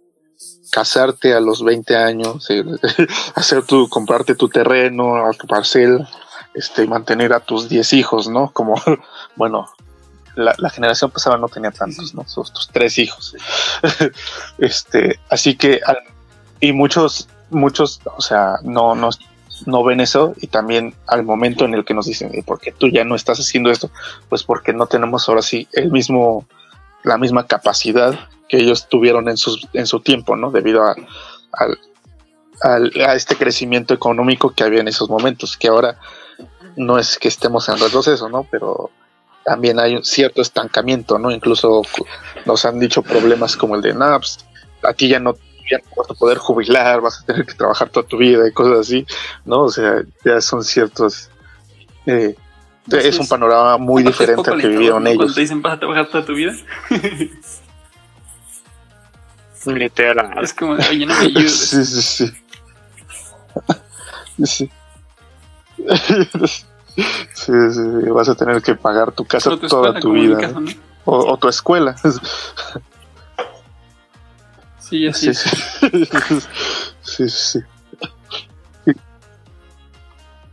casarte a los 20 años, hacer tu, comprarte tu terreno, a tu parcela, este, mantener a tus 10 hijos, ¿no? Como, bueno, la, generación pasada no tenía tantos, ¿no? Sus, tus tres hijos. este, así que, y muchos, muchos, o sea, no, no, no ven eso y también al momento en el que nos dicen, ¿por qué tú ya no estás haciendo esto? Pues porque no tenemos ahora sí el mismo, la misma capacidad que ellos tuvieron en, sus, en su tiempo, ¿no? Debido a, a este crecimiento económico que había en esos momentos, que ahora no es que estemos en retroceso, ¿no? Pero también hay un cierto estancamiento, ¿no? Incluso nos han dicho problemas como el de NAPS, aquí ya no, ya no vas a poder jubilar, vas a tener que trabajar toda tu vida y cosas así, ¿no? O sea, ya son ciertos... Eh, es un panorama muy diferente al que vivieron ellos. Cuando te dicen vas a trabajar toda tu vida. Literal. Es como, oye, no me ayudes. Sí, sí, sí. sí sí, sí, vas a tener que pagar tu casa toda tu vida. o, tu escuela. Sí, así sí, sí. sí,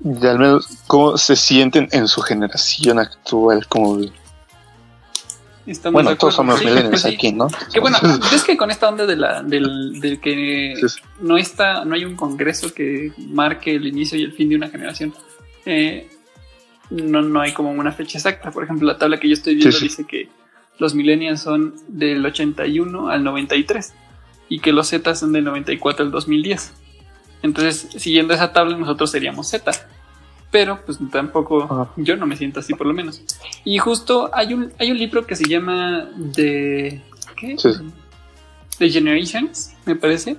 Y al menos, ¿cómo se sienten en su generación actual? Como bueno, todos somos millennials aquí, ¿no? Que bueno, es que con esta onda de la, del, del que no está, no hay un congreso que marque el inicio y el fin de una generación. Eh, no, no hay como una fecha exacta. Por ejemplo, la tabla que yo estoy viendo dice que los millennials son del 81 al 93 y que los Z son del 94 al 2010. Entonces, siguiendo esa tabla, nosotros seríamos Z pero pues tampoco yo no me siento así por lo menos. Y justo hay un, hay un libro que se llama The, ¿qué? The Generations, me parece,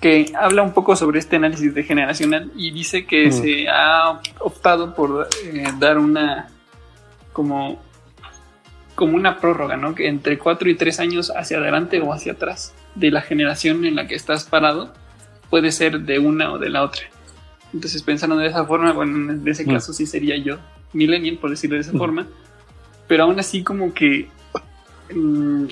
que habla un poco sobre este análisis de generacional y dice que se ha optado por eh, dar una como como una prórroga, ¿no? Que entre cuatro y tres años hacia adelante o hacia atrás de la generación en la que estás parado puede ser de una o de la otra. Entonces, pensando de esa forma, bueno, en ese mm. caso sí sería yo, millennial, por decirlo de esa mm. forma. Pero aún así, como que mm,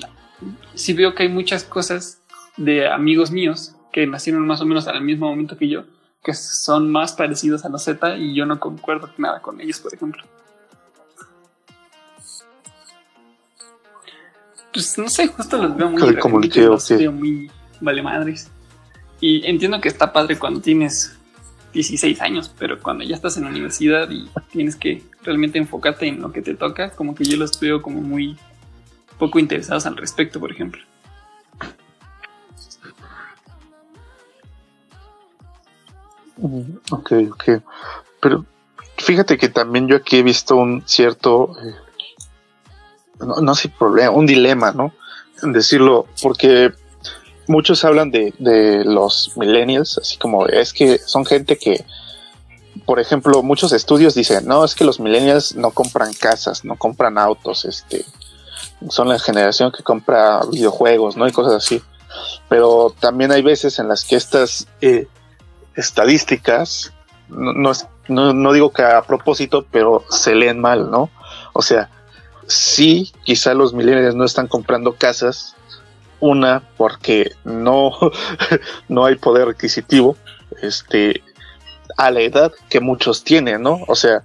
sí veo que hay muchas cosas de amigos míos que nacieron más o menos al mismo momento que yo, que son más parecidos a los Z y yo no concuerdo nada con ellos, por ejemplo. Pues no sé, justo los veo muy, como los veo muy vale madres. Y entiendo que está padre cuando tienes 16 años, pero cuando ya estás en la universidad y tienes que realmente enfocarte en lo que te toca, como que yo los veo como muy poco interesados al respecto, por ejemplo. Ok, ok. Pero fíjate que también yo aquí he visto un cierto, eh, no, sé, problema, un dilema, ¿no? decirlo, porque muchos hablan de, de los millennials, así como es que son gente que, por ejemplo, muchos estudios dicen, no, es que los millennials no compran casas, no compran autos, este, son la generación que compra videojuegos, ¿no? Y cosas así. Pero también hay veces en las que estas eh, estadísticas, no, es- no- no digo que a propósito, pero se leen mal, ¿no? O sea, sí, quizá los millennials no están comprando casas, una porque no, no hay poder adquisitivo, este, a la edad que muchos tienen, ¿no? O sea,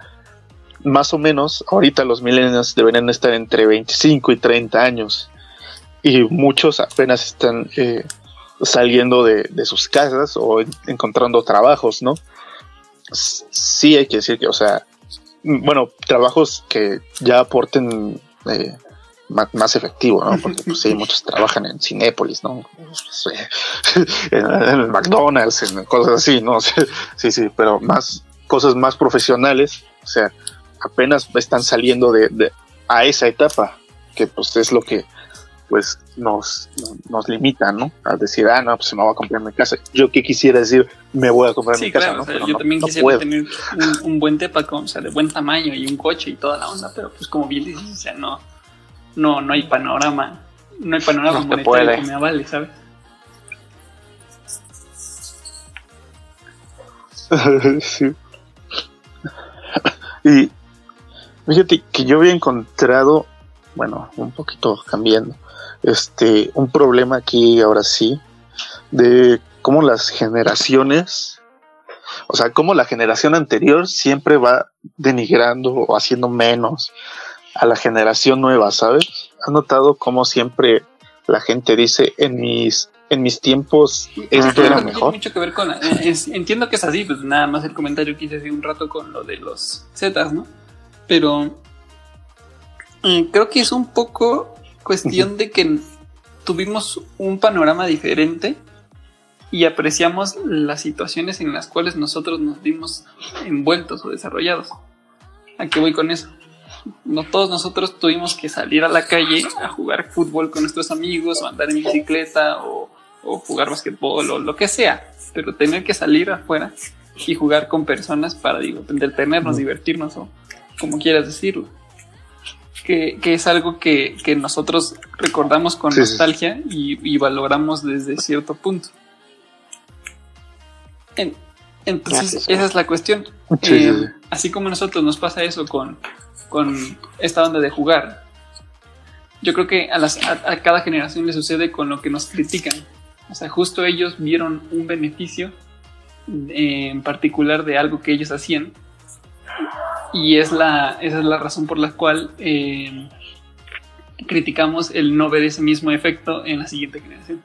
más o menos, ahorita los millennials deberían estar entre 25 y 30 años. Y muchos apenas están eh, saliendo de, sus casas o en- encontrando trabajos, ¿no? Sí hay que decir que, o sea, bueno, trabajos que ya aporten eh, más efectivo, ¿no? Porque pues sí, muchos trabajan en Cinépolis, ¿no? En, el McDonald's, en cosas así, ¿no? Sí, sí, pero más cosas más profesionales, o sea, apenas están saliendo de, de- a esa etapa, que pues es lo que pues nos, nos limita, ¿no? A decir, ah, no, pues me voy a comprar mi casa. Yo que quisiera decir, me voy a comprar Sí, mi casa, ¿no? o sea, Pero yo no- también no quisiera puedo. tener un, un buen tepa o sea, de buen tamaño y un coche y toda la onda, pero pues como bien dices, o sea, no, no, no hay panorama, no hay panorama No monetario puede. que me avale, ¿sabes? sí. Y fíjate que yo había encontrado, bueno, un poquito cambiando, este, un problema aquí ahora sí, de cómo las generaciones, o sea, cómo la generación anterior siempre va denigrando o haciendo menos a la generación nueva, ¿sabes? ¿Has notado cómo siempre la gente dice en mis en mis tiempos esto era Tiene mejor? mucho que ver con. la- eh, es- entiendo que es así, pues nada más el comentario que hice hace un rato con lo de los Zetas, ¿no? Pero. mm, creo que es un poco cuestión de que tuvimos un panorama diferente y apreciamos las situaciones en las cuales nosotros nos vimos envueltos o desarrollados. ¿A qué voy con eso? No todos nosotros tuvimos que salir a la calle a jugar fútbol con nuestros amigos o andar en bicicleta o, o jugar basquetbol o lo que sea, pero tener que salir afuera y jugar con personas para digo, entretenernos, divertirnos o como quieras decirlo. Que, que es algo que, que nosotros recordamos con Sí, sí. nostalgia y, y valoramos desde cierto punto. En- entonces, esa es la cuestión. Sí, Eh, sí, sí. Así como a nosotros nos pasa eso con, con esta onda de jugar, yo creo que a, cada generación le sucede con lo que nos critican. O sea, justo ellos vieron un beneficio eh, en particular de algo que ellos hacían. Y es la, esa es la razón por la cual eh, criticamos el no ver ese mismo efecto en la siguiente generación.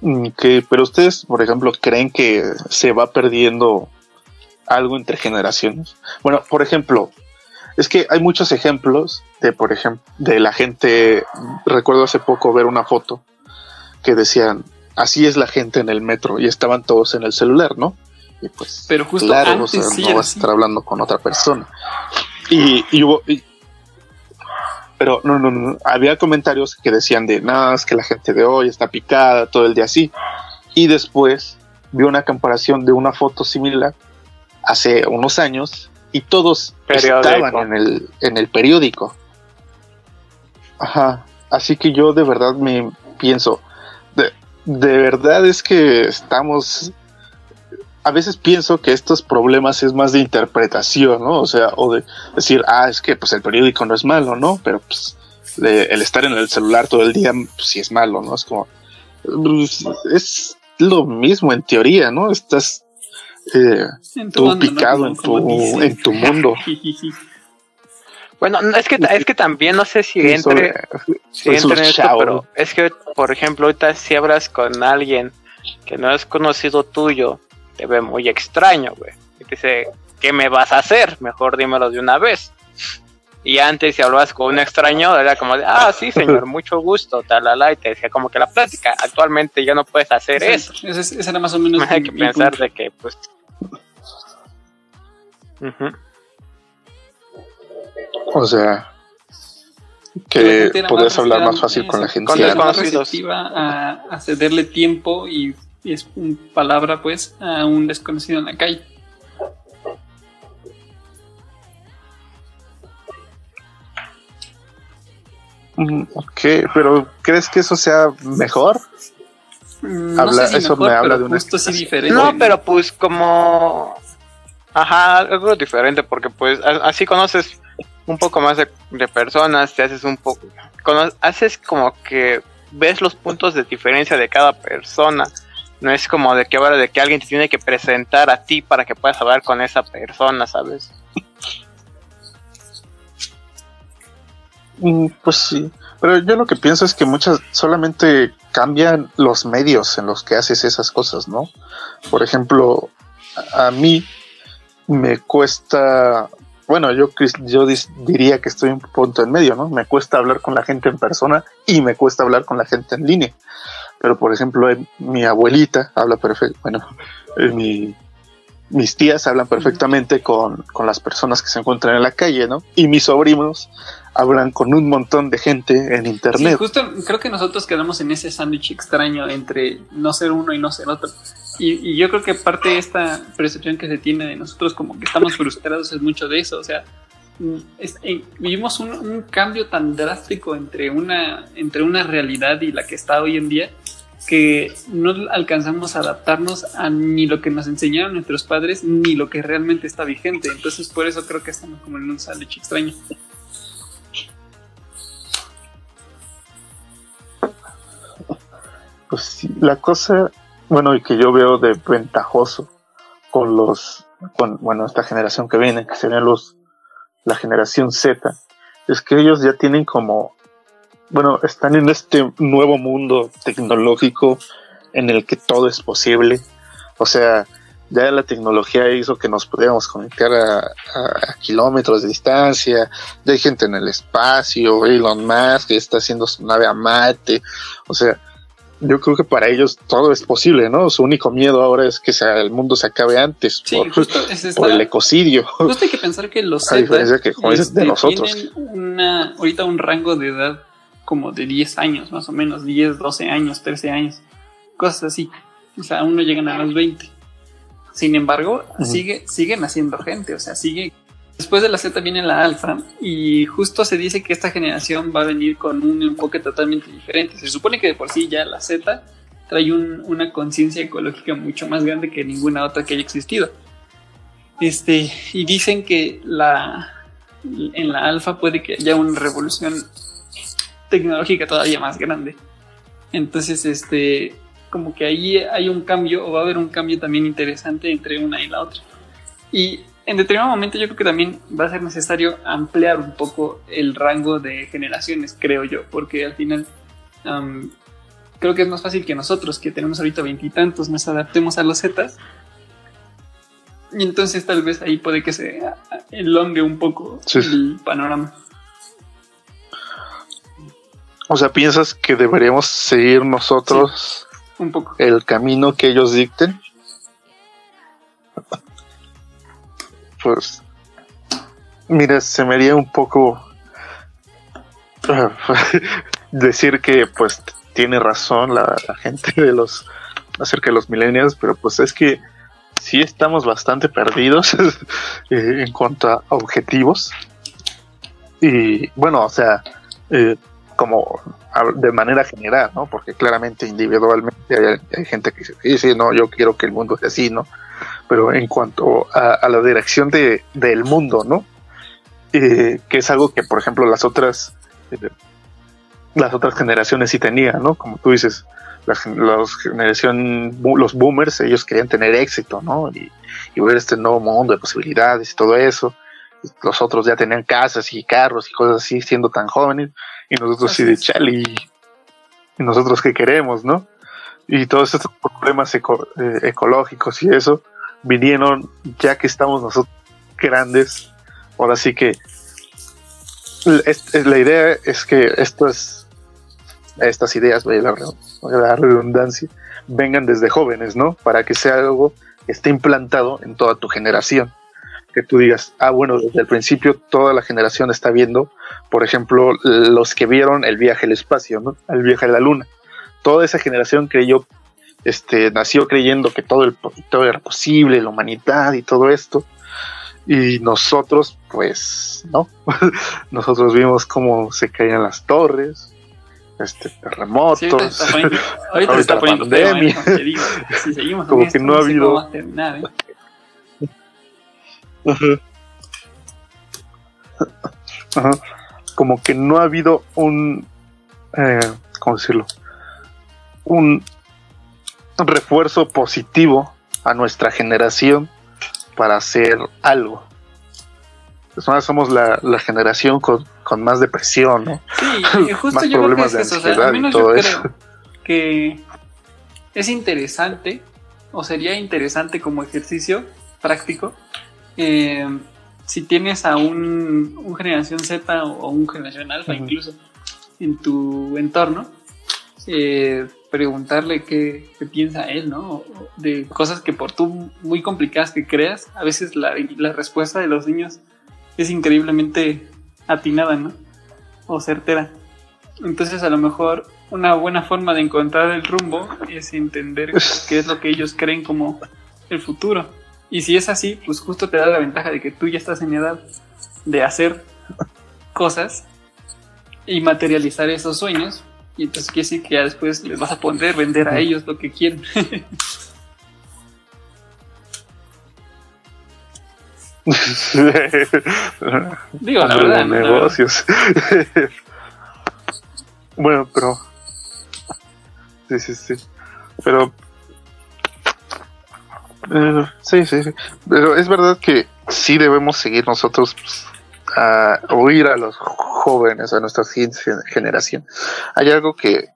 Mm, Que, pero ustedes, por ejemplo, creen que se va perdiendo algo entre generaciones. Bueno, por ejemplo, es que hay muchos ejemplos de, por ejemplo, de la gente. Recuerdo hace poco ver una foto que decían así es la gente en el metro y estaban todos en el celular, ¿no? Y pues, Pero justo claro, antes o sea, sí no vas a estar hablando con otra persona. Y, y hubo. y- pero no, no, no, había comentarios que decían de, no, es que la gente de hoy está picada todo el día así. Y después vi una comparación de una foto similar hace unos años y todos Periódico. estaban en el, en el periódico. Ajá. Así que yo de verdad me pienso, de, de verdad es que estamos... A veces pienso que estos problemas es más de interpretación, ¿no? O sea, o de decir, ah, es que pues el periódico no es malo, ¿no? Pero pues de- el estar en el celular todo el día, pues sí es malo, ¿no? Es como, pues, es lo mismo en teoría, ¿no? Estás eh, picado en, tu, dicen. en tu mundo. Bueno, no, es que es que también no sé si entre, si entre en esto, pero es que, por ejemplo, ahorita si hablas con alguien que no es conocido tuyo, te ve muy extraño, güey. Y te dice, ¿qué me vas a hacer? Mejor dímelo de una vez. Y antes, si hablabas con un extraño, era como de, ah, sí, señor, mucho gusto, talala, y te decía como que la plática. Actualmente ya no puedes hacer eso. Exacto. Ese, es- ese era más o menos Hay que pensar punto. de que, pues. O sea, que podías hablar más fácil con la gente. Con a, a cederle tiempo y, y es un palabra pues a un desconocido en la calle. Mm, Ok, pero ¿crees que eso sea mejor? Mm, No Habla- sé si eso mejor, me habla pero de una justo sí diferente. No, pero pues como... Ajá, algo diferente porque pues así conoces un poco más de, de personas, te haces un poco... haces como que ves los puntos de diferencia de cada persona. No es como de que ahora de que alguien te tiene que presentar a ti para que puedas hablar con esa persona, ¿sabes? Mm, Pues sí, pero yo lo que pienso es que muchas solamente cambian los medios en los que haces esas cosas, ¿no? Por ejemplo, a mí me cuesta, bueno, yo, yo diría que estoy un punto en medio, ¿no? Me cuesta hablar con la gente en persona y me cuesta hablar con la gente en línea. Pero, por ejemplo, eh, mi abuelita habla perfecto, bueno, eh, mi, mis tías hablan perfectamente con, con las personas que se encuentran en la calle, ¿no? Y mis sobrinos hablan con un montón de gente en Sí, internet. justo creo que nosotros quedamos en ese sándwich extraño entre no ser uno y no ser otro. Y, y yo creo que parte de esta percepción que se tiene de nosotros como que estamos frustrados es mucho de eso. O sea, mm, es- eh, vivimos un, un cambio tan drástico entre una, entre una realidad y la que está hoy en día que no alcanzamos a adaptarnos a ni lo que nos enseñaron nuestros padres ni lo que realmente está vigente. Entonces por eso creo que estamos como en un sándwich extraño. Pues la cosa, bueno, y que yo veo de ventajoso con los, con, bueno, esta generación que viene, que serían los, la generación Z, es que ellos ya tienen como, bueno, están en este nuevo mundo tecnológico en el que todo es posible. O sea, ya la tecnología hizo que nos pudiéramos conectar a, a- a kilómetros de distancia, ya hay gente en el espacio, Elon Musk que está haciendo su nave a Marte, o sea, yo creo que para ellos todo es posible, ¿no? Su único miedo ahora es que sea- el mundo se acabe antes Sí, por, justo es por el ecocidio. Justo hay que pensar que los Z que, como dices, de nosotros. tienen una, ahorita un rango de edad como de 10 años, más o menos, 10, 12 años, 13 años, cosas así. O sea, aún no llegan a los 20. Sin embargo, Ujú. sigue, siguen haciendo gente, o sea, sigue. Después de la Z viene la alfa y justo se dice que esta generación va a venir con un enfoque totalmente diferente. Se supone que de por sí ya la Z trae un- una conciencia ecológica mucho más grande que ninguna otra que haya existido. Este, y dicen que la en la alfa puede que haya una revolución tecnológica todavía más grande. Entonces, este, como que ahí hay un cambio, o va a haber un cambio también interesante entre una y la otra. Y en determinado momento yo creo que también va a ser necesario ampliar un poco el rango de generaciones, creo yo, porque al final am, creo que es más fácil que nosotros, que tenemos ahorita veintitantos, nos adaptemos a los Zetas. Y entonces tal vez ahí puede que se elongue un poco Sí. el panorama. O sea, ¿piensas que deberíamos seguir nosotros Un poco. el camino que ellos dicten? Pues, mira, se me haría un poco decir que pues tiene razón la, la gente de los acerca de los millennials, pero pues es que sí estamos bastante perdidos eh, en cuanto a objetivos. Y bueno, o sea, eh, como de manera general, ¿no? Porque claramente individualmente hay, gente que dice, sí, sí, no, yo quiero que el mundo sea así, ¿no? Pero en cuanto a, la dirección de, del mundo, ¿no? Eh, que es algo que, por ejemplo, las otras eh, las otras generaciones sí tenían, ¿no? Como tú dices, la, los generación, los boomers, ellos querían tener éxito, ¿no? Y, y ver este nuevo mundo de posibilidades y todo eso. Los otros ya tenían casas y carros y cosas así, siendo tan jóvenes. Y nosotros sí Así de chale. Y, y nosotros qué queremos, ¿no? Y todos estos problemas eco- eh, ecológicos y eso vinieron ya que estamos nosotros grandes. Ahora sí que es- es- la idea es que estas, estas ideas, la, la redundancia, vengan desde jóvenes, ¿no? Para que sea algo que esté implantado en toda tu generación. Que tú digas, ah, bueno, desde el principio toda la generación está viendo, por ejemplo, los que vieron el viaje al espacio, ¿no? El viaje a la luna. Toda esa generación creyó, este, nació creyendo que todo, el, todo era posible, la humanidad y todo esto. Y nosotros, pues, ¿no? nosotros vimos cómo se caían las torres, este, terremotos, Sí, ahorita está poniendo- ahorita la ¿eh? pandemia. Digo, si seguimos Como que esto, no ha habido- Ajá. Ajá. Como que no ha habido un, eh, ¿cómo decirlo? Un refuerzo positivo a nuestra generación para hacer algo. Somos la, la generación con, con más depresión, ¿no? Sí, y justo Más yo creo que problemas es de eso. O sea, ansiedad y todo yo eso. creo que es interesante, o sería interesante como ejercicio práctico, eh, si tienes a un, un generación Z o un generación alfa incluso en tu entorno, eh, preguntarle qué, qué piensa él, ¿no? De cosas que por tú muy complicadas que creas, a veces la, la respuesta de los niños es increíblemente atinada, ¿no? O certera. Entonces a lo mejor una buena forma de encontrar el rumbo es entender qué es lo que ellos creen como el futuro. Y si es así, pues justo te da la ventaja de que tú ya estás en edad de hacer cosas y materializar esos sueños. Y entonces quiere decir que ya después les vas a poder vender a ellos lo que quieren. Digo, la Hombre de verdad. ¿no? La verdad. negocios. bueno, pero. Sí, sí, sí. Pero. Eh, sí, sí, sí. Pero es verdad que sí debemos seguir nosotros pues, a oír a los jóvenes, a nuestra generación. Hay algo que,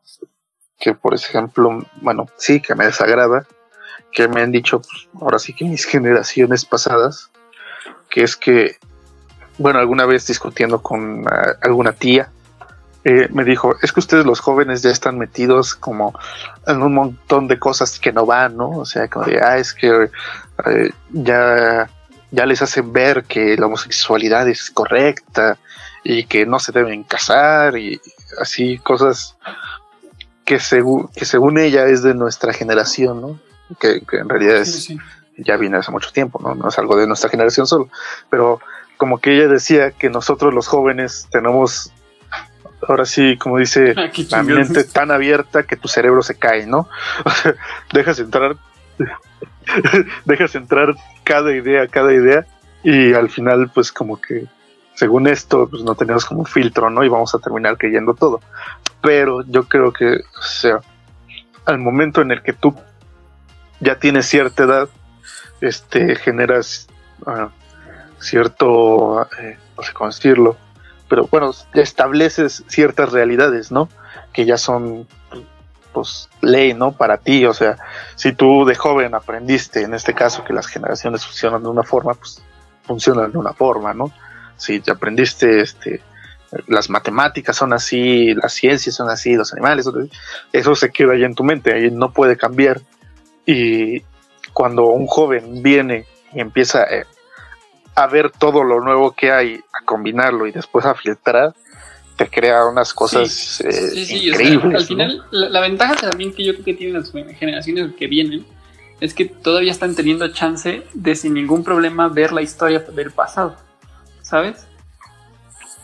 que, por ejemplo, bueno, sí, que me desagrada, que me han dicho, pues, ahora sí que mis generaciones pasadas, que es que bueno, alguna vez discutiendo con ah, alguna tía, eh, me dijo, es que ustedes los jóvenes ya están metidos como en un montón de cosas que no van, ¿no? O sea, como de, ah, es que eh, ya, ya les hacen ver que la homosexualidad es correcta y que no se deben casar y así cosas que, segu- que según ella es de nuestra generación, ¿no? Que, que en realidad es, sí. ya viene hace mucho tiempo, ¿no? No es algo de nuestra generación solo, pero como que ella decía que nosotros los jóvenes tenemos, ahora sí, como dice, Ah, la mente tan abierta que tu cerebro se cae, ¿no? O sea, dejas entrar, dejas entrar cada idea, cada idea, y al final, pues como que, según esto, pues no tenemos como un filtro, ¿no? Y vamos a terminar creyendo todo. Pero yo creo que, o sea, al momento en el que tú ya tienes cierta edad, este, generas ah, cierto, eh, no sé cómo decirlo, pero bueno, estableces ciertas realidades, ¿no? Que ya son, pues, ley, ¿no? Para ti, o sea, si tú de joven aprendiste, en este caso, que las generaciones funcionan de una forma, pues, funcionan de una forma, ¿no? Si te aprendiste, este, las matemáticas son así, las ciencias son así, los animales, son así, eso se queda ahí en tu mente, ahí no puede cambiar. Y cuando un joven viene y empieza eh, a ver todo lo nuevo que hay, a combinarlo y después a filtrar, te crea unas cosas Sí, eh, Sí, sí, o sea, increíbles. al ¿no? final, la, la ventaja también que yo creo que tienen las generaciones que vienen es que todavía están teniendo chance de sin ningún problema ver la historia del pasado, ¿sabes?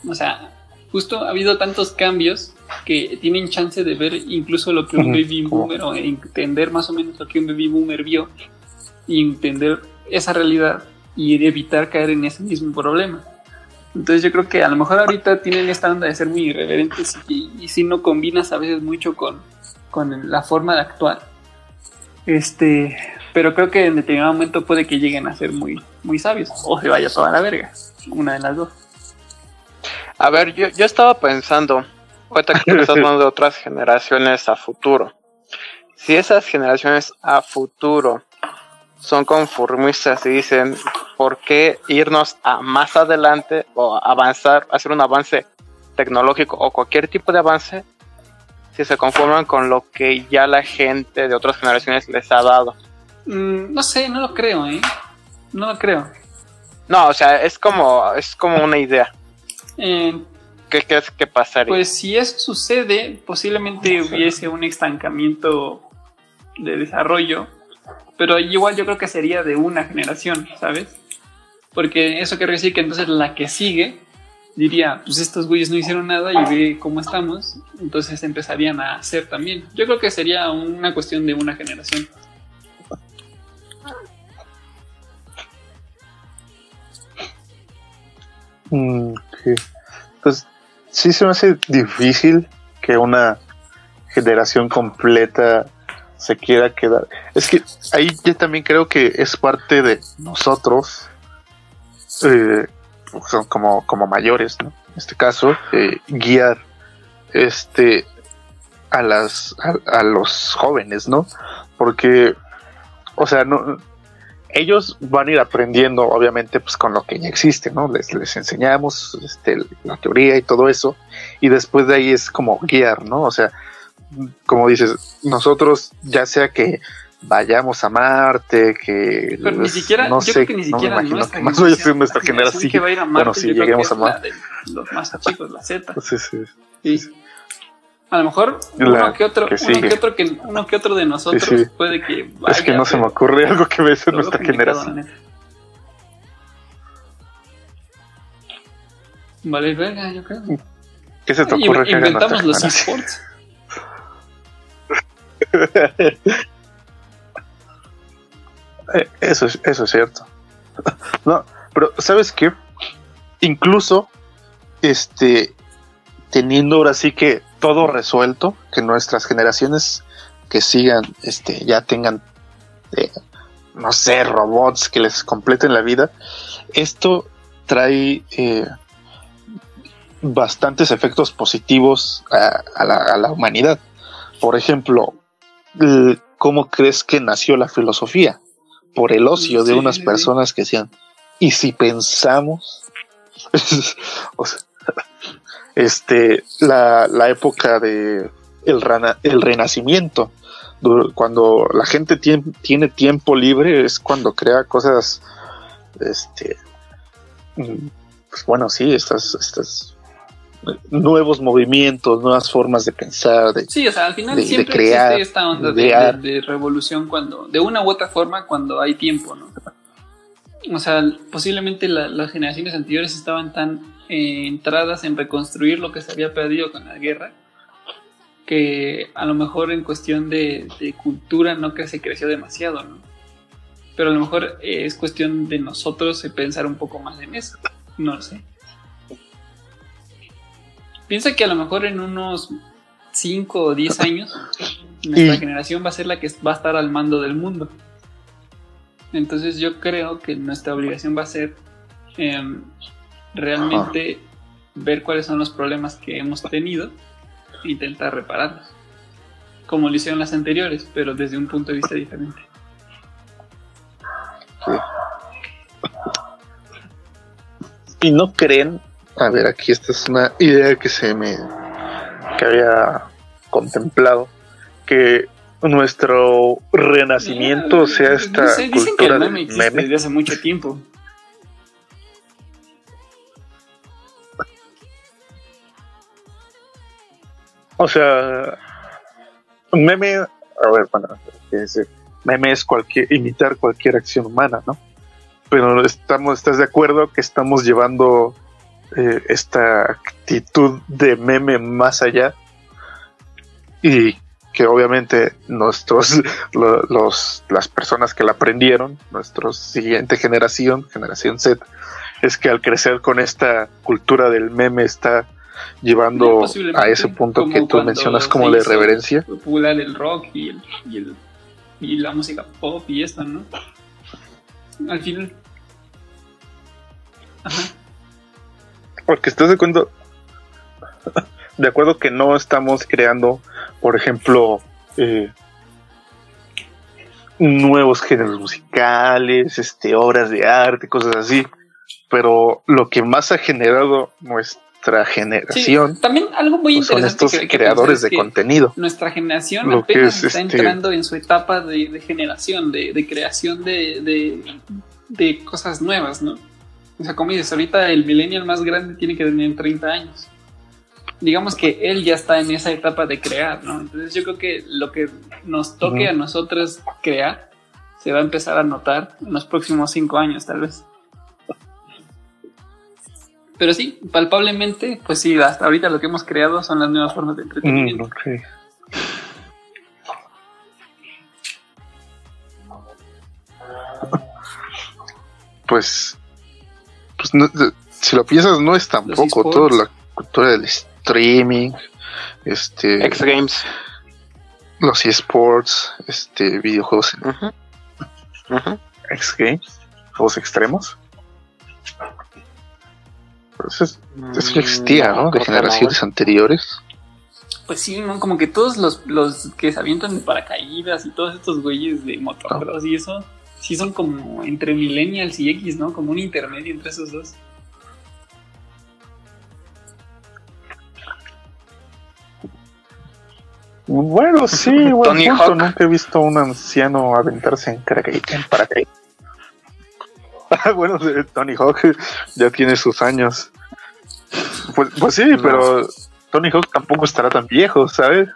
O sea, justo ha habido tantos cambios que tienen chance de ver incluso lo que un baby boomer o entender más o menos lo que un baby boomer vio y entender esa realidad y evitar caer en ese mismo problema. Entonces yo creo que a lo mejor ahorita tienen esta onda de ser muy irreverentes y, y si no combinas a veces mucho con, con la forma de actuar. Este, pero creo que en determinado momento puede que lleguen a ser muy, muy sabios o se vaya toda la verga. Una de las dos. A ver, yo, yo estaba pensando, ahorita que estás hablando de otras generaciones a futuro. Si esas generaciones a futuro son conformistas y dicen, ¿por qué irnos a más adelante o avanzar, hacer un avance tecnológico o cualquier tipo de avance si se conforman con lo que ya la gente de otras generaciones les ha dado? Mm, no sé, no lo creo, ¿eh? No lo creo. No, o sea, es como, es como una idea. Eh, ¿Qué crees que pasaría? pues si eso sucede, posiblemente hubiese un estancamiento de desarrollo, pero igual yo creo que sería de una generación, ¿sabes? Porque eso quiere decir que entonces la que sigue diría, pues estos güeyes no hicieron nada y ve cómo estamos, entonces empezarían a hacer también. Yo creo que sería una cuestión de una generación. Pues sí se me hace difícil que una generación completa se quiera quedar. Es que ahí yo también creo que es parte de nosotros, eh, son como, como mayores, ¿no? En este caso, eh, guiar este a las a los jóvenes, ¿no? Porque, o sea, no ellos van a ir aprendiendo, obviamente, pues con lo que ya existe, ¿no? Les, les enseñamos este, la teoría y todo eso, y después de ahí es como guiar, ¿no? O sea, como dices, nosotros, ya sea que vayamos a Marte, que Pero ni siquiera, no yo sé, creo que ni no me siquiera imagino que más vaya a ser nuestra la generación generación. que va a ir a Bueno, Marte, si yo creo lleguemos que a la Marte. de los más chicos, la Z. Sí, sí. Sí. A lo mejor La uno que otro, que uno que otro que uno que otro de nosotros Sí, puede que es que vaya, no se me ocurre algo que vea en lo veo nuestra generación. la. Vale, verga, yo creo. ¿Qué se te ocurre que haga inventamos los esports. Eh, Eso es, eso es cierto. No, pero ¿sabes qué? Incluso, este, teniendo ahora sí que todo resuelto, que nuestras generaciones que sigan, este, ya tengan, eh, no sé, robots que les completen la vida, esto trae eh, bastantes efectos positivos a, a la, a la humanidad. Por ejemplo, ¿cómo crees que nació la filosofía? Por el ocio de unas sí, personas que decían, ¿y si pensamos? O sea, este, la, la época de el, rana- el renacimiento, cuando la gente tien- tiene tiempo libre, es cuando crea cosas, este, mm, pues bueno, sí, estas, estas nuevos movimientos, nuevas formas de pensar, de, Sí, o sea, al final de- de siempre crear, existe esta onda de revolución cuando, de una u otra forma, cuando hay tiempo, ¿no? O sea, posiblemente la- las generaciones anteriores estaban tan eh, entradas en reconstruir lo que se había perdido con la guerra, que a lo mejor en cuestión de, cultura no que se creció demasiado, ¿no? Pero a lo mejor eh, es cuestión de nosotros pensar un poco más en eso, no lo sé. Piensa que a lo mejor en unos 5 o 10 años nuestra Y- generación va a ser la que va a estar al mando del mundo. Entonces yo creo que nuestra obligación va a ser em, realmente ver cuáles son los problemas que hemos tenido e intentar repararlos. Como lo hicieron las anteriores, pero desde un punto de vista diferente. y no creen, a ver, aquí esta es una idea que se me que había contemplado, que nuestro renacimiento sea esta No sé, dicen que cultura el del meme existe meme. desde hace mucho tiempo. O sea, meme, a ver, bueno, ¿qué decir? meme es cualquier, imitar cualquier acción humana, ¿no? Pero estamos, ¿estás de acuerdo que estamos llevando eh, esta actitud de meme más allá? Y que obviamente nuestros, lo- los, las personas que la aprendieron, nuestra siguiente generación, generación Z, es que al crecer con esta cultura del meme está llevando a ese punto que tú mencionas como de reverencia. Popular el rock y, el, y, el- y la música pop y esto, ¿no? Al final. Ajá. Porque estás de acuerdo, de acuerdo que no estamos creando, por ejemplo, eh, nuevos géneros musicales, este, obras de arte, cosas así. Pero lo que más ha generado nuestra Sí, generación también algo muy pues, son interesante estos que hay que creadores de contenido. Nuestra generación Lo que apenas es, está este- entrando en su etapa de, de generación, de, de creación de cosas nuevas, ¿no? O sea, como dices, ahorita el millennial más grande tiene que tener 30 años. Digamos que él ya está en esa etapa de crear, ¿no? Entonces yo creo que lo que nos toque a nosotros crear se va a empezar a notar en los próximos 5 años, tal vez. Pero sí, palpablemente, pues sí, hasta ahorita lo que hemos creado son las nuevas formas de Mm, entretenimiento. ok. Pues, pues no- si lo piensas, no es tampoco toda la cultura del streaming, este, X Games. los esports, este, videojuegos. Ujú. X Games, juegos extremos. Pues es, eso ya existía, Mm, ¿no? De generaciones anteriores. Pues sí, ¿no? Como que todos los, los que se avientan de paracaídas y todos estos güeyes de motocross y eso, sí son como entre millennials y X, ¿no? Como un intermedio entre esos dos. Bueno, sí, buen Tony punto. Hawk. Nunca he visto a un anciano aventarse en, en paracaídas. Ah, bueno, Tony Hawk ya tiene sus años. Pues, pues sí, No. pero Tony Hawk tampoco estará tan viejo, ¿sabes?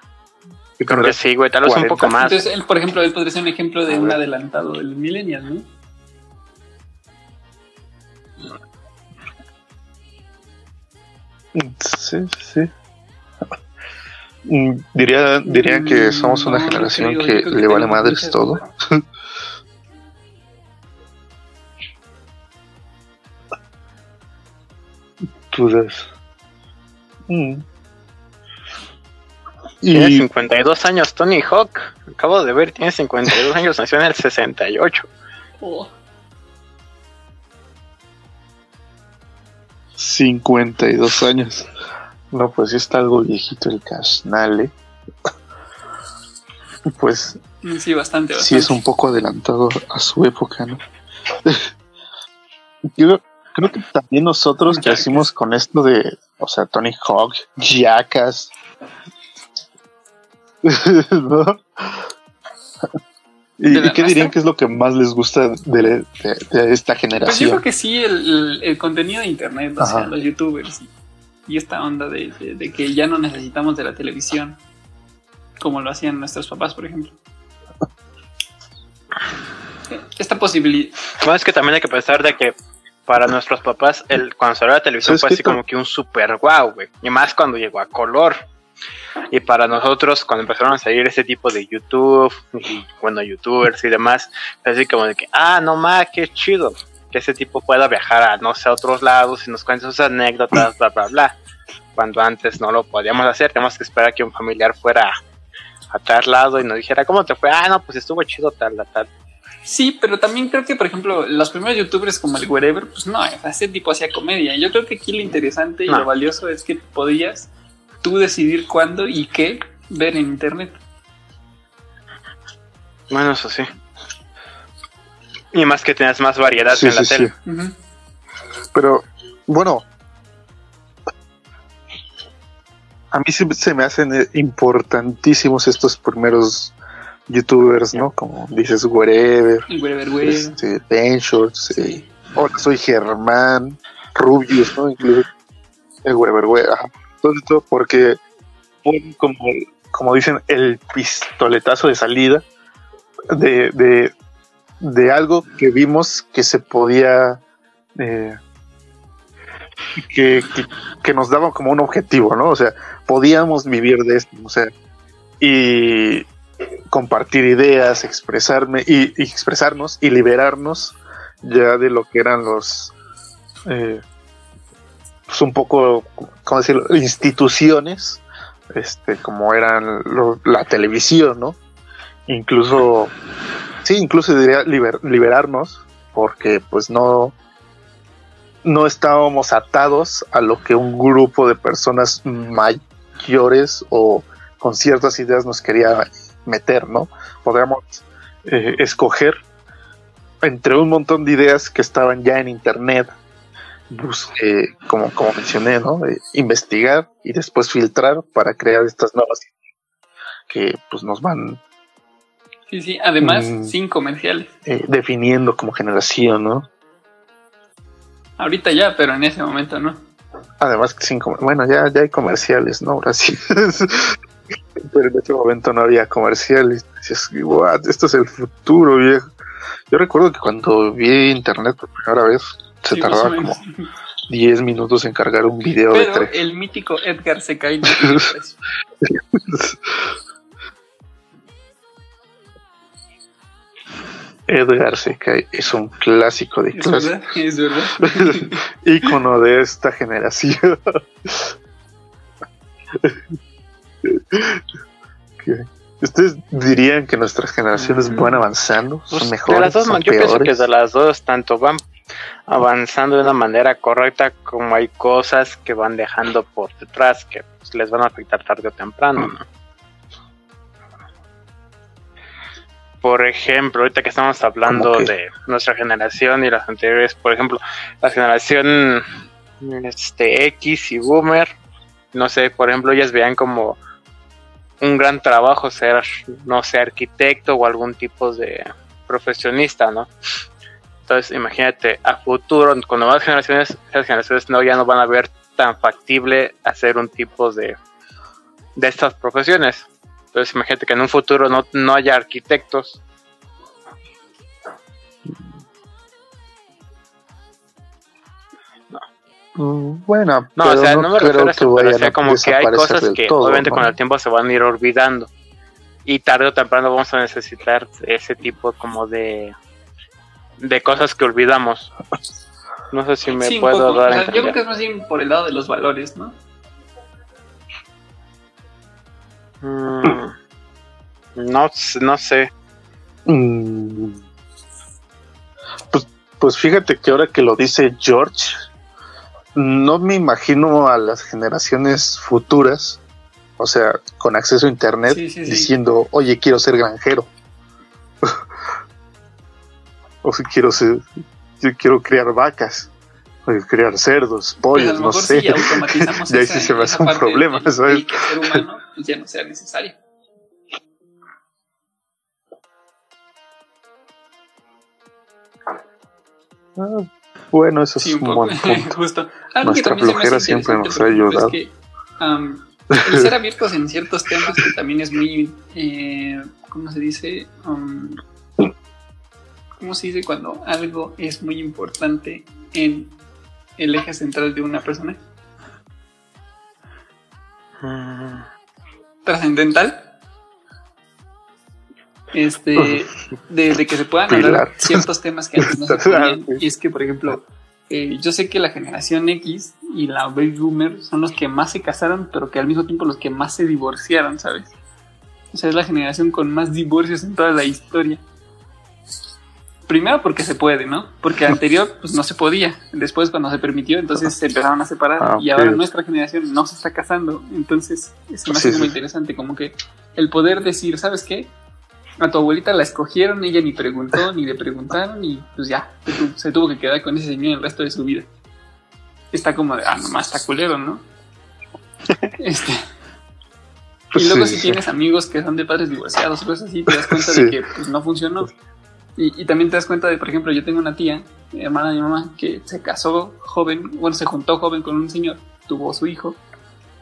Creo que tendrá- sí, güey, tal vez un 40. poco más. Entonces, él, por ejemplo, él podría ser un ejemplo de un adelantado del millennial, ¿no? Sí, sí. Mm, Diría, diría que Mm, somos una no, generación creo, que le vale madres todo. Dudas. Mm. Tiene Y 52 años Tony Hawk. Acabo de ver, tiene 52 años, nació en el 68. Oh, 52 años. No, pues sí está algo viejito el Casnale. Pues sí, bastante, bastante. sí es un poco adelantado a su época, ¿no? Yo creo que también nosotros Jackass. crecimos con esto de, o sea, Tony Hawk, Jackass. ¿No? ¿Y, ¿De la y qué dirían que es lo que más les gusta de, de- de esta Pues yo generación? creo que sí, el, el- el contenido de internet, o sea, los youtubers y, y esta onda de, de- de que ya no necesitamos de la televisión, como lo hacían nuestros papás, por ejemplo. Esta posibilidad. Bueno, es que también hay que pensar de que para nuestros papás, el, cuando salió la televisión ¿Sabes fue así como que un super guau, güey. Y más cuando llegó a color. Y para nosotros, cuando empezaron a salir ese tipo de YouTube, y bueno, youtubers y demás, así como de que, ah, no más, qué chido. Que ese tipo pueda viajar a, no sé, a otros lados y nos cuente sus anécdotas, bla, bla, bla. Cuando antes no lo podíamos hacer, teníamos que esperar a que un familiar fuera a tal lado y nos dijera, ¿cómo te fue? Ah, no, pues estuvo chido tal, tal, tal. Sí, pero también creo que, por ejemplo, los primeros youtubers como el Wherever, pues no, ese tipo hacía comedia. Yo creo que aquí lo interesante y No. lo valioso es que podías tú decidir cuándo y qué ver en internet. Bueno, eso sí. Y más que tienes más variedad Sí, en la sí, tele. Pero, bueno. A mí sí se me hacen eh, importantísimos estos primeros youtubers, ¿no? Como dices, Wherever, Wherever, este, Ben Shorts, eh, hola, soy Germán, Rubius, ¿no? Incluso el Wherever, güey, ajá. Esto porque ponen como, como dicen, el pistoletazo de salida de, de, algo que vimos que se podía eh, que, que, nos daba como un objetivo, ¿no? O sea, podíamos vivir de esto, o sea, y compartir ideas, expresarme y, y expresarnos y liberarnos ya de lo que eran los eh, pues un poco, ¿cómo decirlo? instituciones, este, como eran la televisión, ¿no? Incluso, sí, incluso diría liber- liberarnos, porque pues no, no estábamos atados a lo que un grupo de personas mayores o con ciertas ideas nos quería meter, ¿no? Podríamos eh, escoger entre un montón de ideas que estaban ya en internet, bus- eh, como, como mencioné, ¿no? Eh, investigar y después filtrar para crear estas nuevas que pues nos van Sí, sí, además, Mm. sin comerciales. eh, definiendo como generación, ¿no? Ahorita ya, pero en ese momento no. Además sin bueno, ya, ya hay comerciales, ¿no? Ahora sí. Pero en ese momento no había comerciales. Decías, "What? esto es el futuro, viejo. Yo recuerdo que cuando vi internet por primera vez, se Sí, tardaba como 10 minutos en cargar un video de Pero tres. el mítico Edgar se cae. Edgar se cae, es un clásico de Es verdad, es verdad. ícono de esta generación. ¿Qué? ¿Ustedes dirían que nuestras generaciones Mm. van avanzando? Pues, ¿Son de mejores? las dos, ¿Son yo pienso que peores? de las dos, tanto van avanzando de una manera correcta como hay cosas que van dejando por detrás que pues, les van a afectar tarde o temprano, ¿no? Por ejemplo, ahorita que estamos hablando de nuestra generación y las anteriores, por ejemplo, la generación este, X y Boomer, no sé, por ejemplo, ellas veían como un gran trabajo ser, no sé, arquitecto o algún tipo de profesionista, ¿no? Entonces, imagínate, a futuro, con nuevas generaciones, esas generaciones no, ya no van a ver tan factible hacer un tipo de, de estas profesiones. Entonces, imagínate que en un futuro no, no haya arquitectos. Mm, Bueno, No, pero o sea, no, me refiero a eso, pero o sea, como que hay cosas que todo, obviamente ¿no? con el tiempo se van a ir olvidando. Y tarde o temprano vamos a necesitar ese tipo como de, de cosas que olvidamos. No sé si me Sí, puedo poco. dar O a sea, yo creo que es más bien por el lado de los valores, ¿no? Mm, no, no sé. Mm. Pues, pues fíjate que ahora que lo dice George, no me imagino a las generaciones futuras, o sea, con acceso a internet, Sí, sí, sí. diciendo, oye, quiero ser granjero. O si quiero ser, yo quiero criar vacas, o criar cerdos, Pues a pollos, lo no sé. automatizamos Y ahí sí se me hace un problema, ¿sabes? Y que el ser humano pues, ya no sea necesario. Ah, bueno, eso Sí, es un un poco. buen punto. Justo. Algo que Nuestra flojera siempre nos ha ayudado. Es que, am, el ser abiertos en ciertos temas que también es muy, eh, ¿cómo se dice? Am, ¿Cómo se dice cuando algo es muy importante en el eje central de una persona? Mm, Trascendental. Este, de, de que se puedan hablar ciertos temas que antes no se podían. Y es que, por ejemplo, eh, yo sé que la generación X y la baby boomer son los que más se casaron, pero que al mismo tiempo los que más se divorciaron, ¿sabes? O sea, es la generación con más divorcios en toda la historia. Primero porque se puede, ¿no? Porque anterior pues no se podía. Después cuando se permitió, entonces se empezaron a separar Ah, y ahora nuestra generación no se está casando. Entonces es hace sí. muy interesante como que el poder decir, ¿sabes qué? A tu abuelita la escogieron, ella ni preguntó, ni le preguntaron y pues ya, se tuvo, se tuvo que quedar con ese señor el resto de su vida. Está como de, ah, nomás está culero, ¿no? Este, Pues y luego sí, si sí. tienes amigos que son de padres divorciados cosas así, te das cuenta Sí. de que pues, no funcionó. Y, y también te das cuenta de, por ejemplo, yo tengo una tía, hermana de mi mamá, que se casó joven, bueno, se juntó joven con un señor, tuvo su hijo,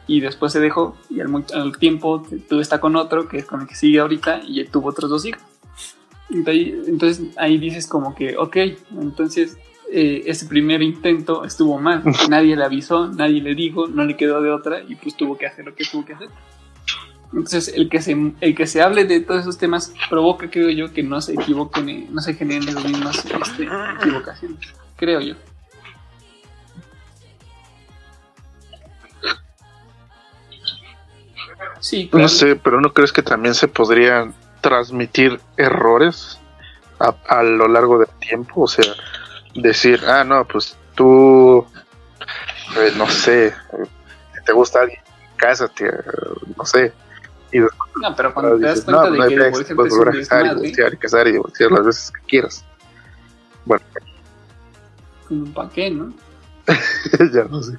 y después se dejó, y al, muy- al tiempo tú está con otro, que es con el que sigue ahorita, y tuvo otros dos hijos. Entonces, entonces ahí dices como que, ok, entonces eh, ese primer intento estuvo mal, nadie le avisó, nadie le dijo, no le quedó de otra, y pues tuvo que hacer lo que tuvo que hacer. Entonces, el que se, el que se hable de todos esos temas provoca, creo yo, que no se equivoquen, eh, no se generen las mismas este, equivocaciones, creo yo. Sí, claro. No sé, pero ¿no crees que también se podrían transmitir errores a, a lo largo del tiempo? O sea, decir, ah, no, pues tú, eh, no sé, si te gusta alguien, cásate, eh, no sé. Y después No, pero cuando te das dices, cuenta no, de no hay que puedes es volver a casar y divorciar y casar y divorciar las veces que quieras. Bueno, como para qué, ¿no? ya no sé.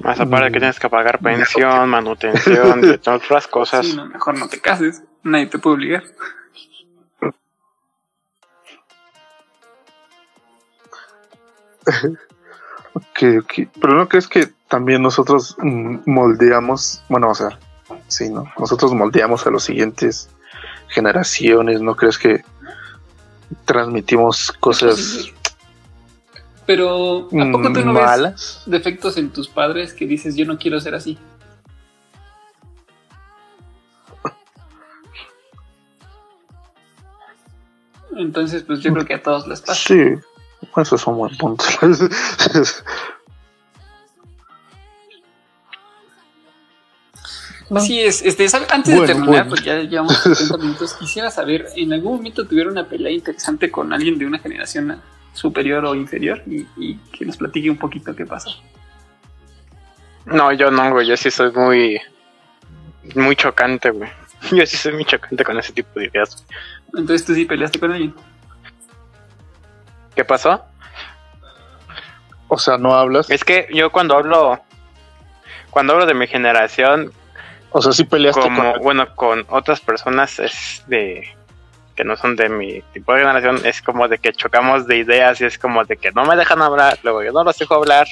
Más aparte Mm. que tienes que pagar pensión, manutención, de todas otras cosas. Sí, no, mejor no te cases, nadie te puede obligar. Ok, ok. Pero no crees que también nosotros mm, moldeamos, bueno, o sea, sí, ¿no? Nosotros moldeamos a las siguientes generaciones, ¿no crees que transmitimos cosas Pero, ¿a poco tú no ves malas? defectos en tus padres que dices, yo no quiero ser así? Entonces, pues yo creo que a todos les pasa. Sí, eso es un buen punto. Sí, es, este, antes Bueno, de terminar, bueno. pues ya llevamos 70 minutos, quisiera saber, ¿en algún momento tuvieron una pelea interesante con alguien de una generación superior o inferior? Y, y que nos platique un poquito qué pasó. No, yo no, güey. Yo sí soy muy. Muy chocante, güey. Yo sí soy muy chocante con ese tipo de ideas. Entonces tú sí peleaste con alguien. ¿Qué pasó? o sea, no hablas. Es que yo cuando hablo. Cuando hablo de mi generación, O sea, sí peleaste como, con. bueno, con otras personas es de. que no son de mi tipo de generación, es como de que chocamos de ideas y es como de que no me dejan hablar, luego yo no los dejo hablar.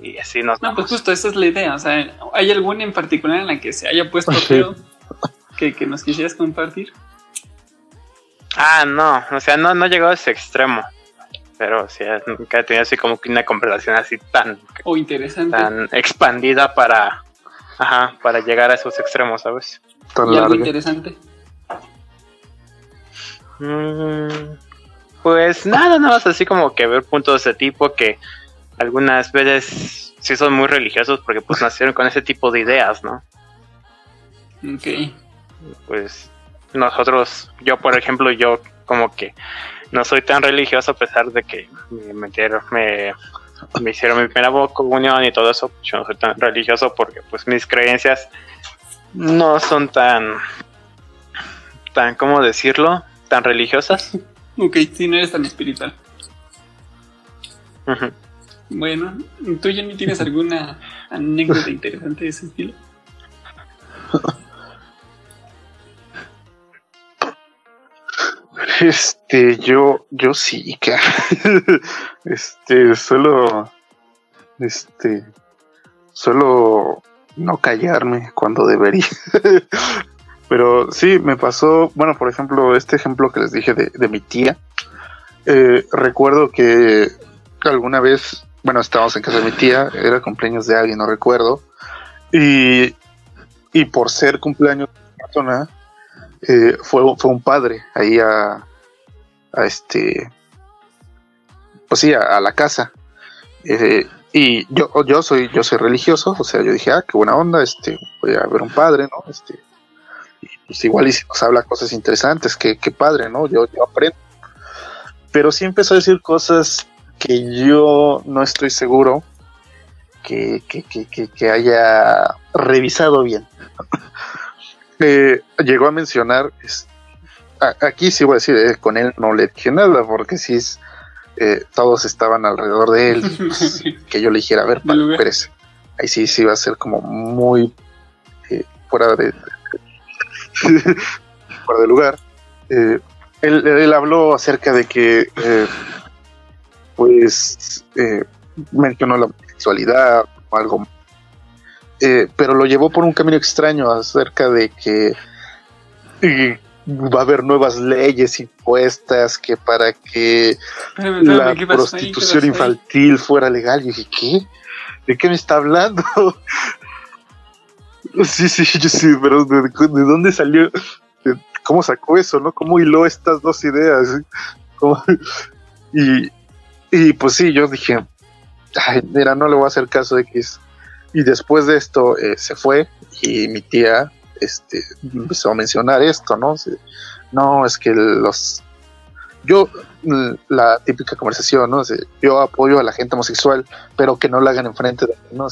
Y así nos No, pues justo esa es la idea. O sea, ¿hay alguna en particular en la que se haya puesto Sí. feo que, que nos quisieras compartir? Ah, no, o sea, no, no llegó a ese extremo. Pero sí, nunca he tenido así como que una conversación así tan, O interesante. tan expandida para, ajá, para llegar a esos extremos, ¿sabes? tan y algo interesante. Mm, pues nada, nada más así como que ver puntos de ese tipo que algunas veces sí son muy religiosos porque pues nacieron con ese tipo de ideas, ¿no? Ok. Pues nosotros, yo por ejemplo, yo como que no soy tan religioso a pesar de que me metieron, me, me hicieron mi primera comunión y todo eso, yo no soy tan religioso porque pues mis creencias no son tan, tan, ¿cómo decirlo? Tan religiosas. Ok, si no eres tan espiritual. Bueno, ¿tú ya ni tienes alguna anécdota interesante de ese estilo? Este, yo, yo sí, que este, solo, este, solo no callarme cuando debería. Pero sí, me pasó, bueno, por ejemplo, este ejemplo que les dije de, de mi tía, eh, recuerdo que alguna vez, bueno, estábamos en casa de mi tía, era cumpleaños de alguien, no recuerdo, y, y por ser cumpleaños de una persona, eh, fue, fue un padre ahí a, a este, pues sí, a, la casa. Y yo, yo soy, yo soy religioso, o sea, yo dije, ah, qué buena onda, este, voy a ver un padre, ¿no? Este, y pues igual y si nos habla cosas interesantes, qué, qué padre, ¿no? Yo, yo aprendo. Pero sí empezó a decir cosas que yo no estoy seguro que, que, que, que, haya revisado bien. Eh, llegó a mencionar, es- a- aquí sí voy a decir, eh, con él no le dije nada, porque sí, es, eh, todos estaban alrededor de él, pues, que yo le dijera, a ver, lugar. espérese. Ahí sí, sí va a ser como muy eh, fuera de fuera de lugar. Él, él habló acerca de que, pues, mencionó la sexualidad o algo, pero lo llevó por un camino extraño acerca de que va a haber nuevas leyes impuestas que para que la ¿qué pasó ahí? ¿Qué prostitución ahí? infantil fuera legal. Y dije, ¿qué? ¿De qué me está hablando? sí, sí, yo sí, pero ¿de, de dónde salió? ¿De- ¿Cómo sacó eso, no? ¿Cómo hiló estas dos ideas? Y, y pues sí, yo dije, ay, mira, no le voy a hacer caso de X. Y después de esto eh, se fue y mi tía este, empezó a mencionar esto, ¿no? No, es que los... Yo, mm, la típica conversación, ¿no? Yo apoyo a la gente homosexual, pero que no la hagan enfrente de mí, ¿no?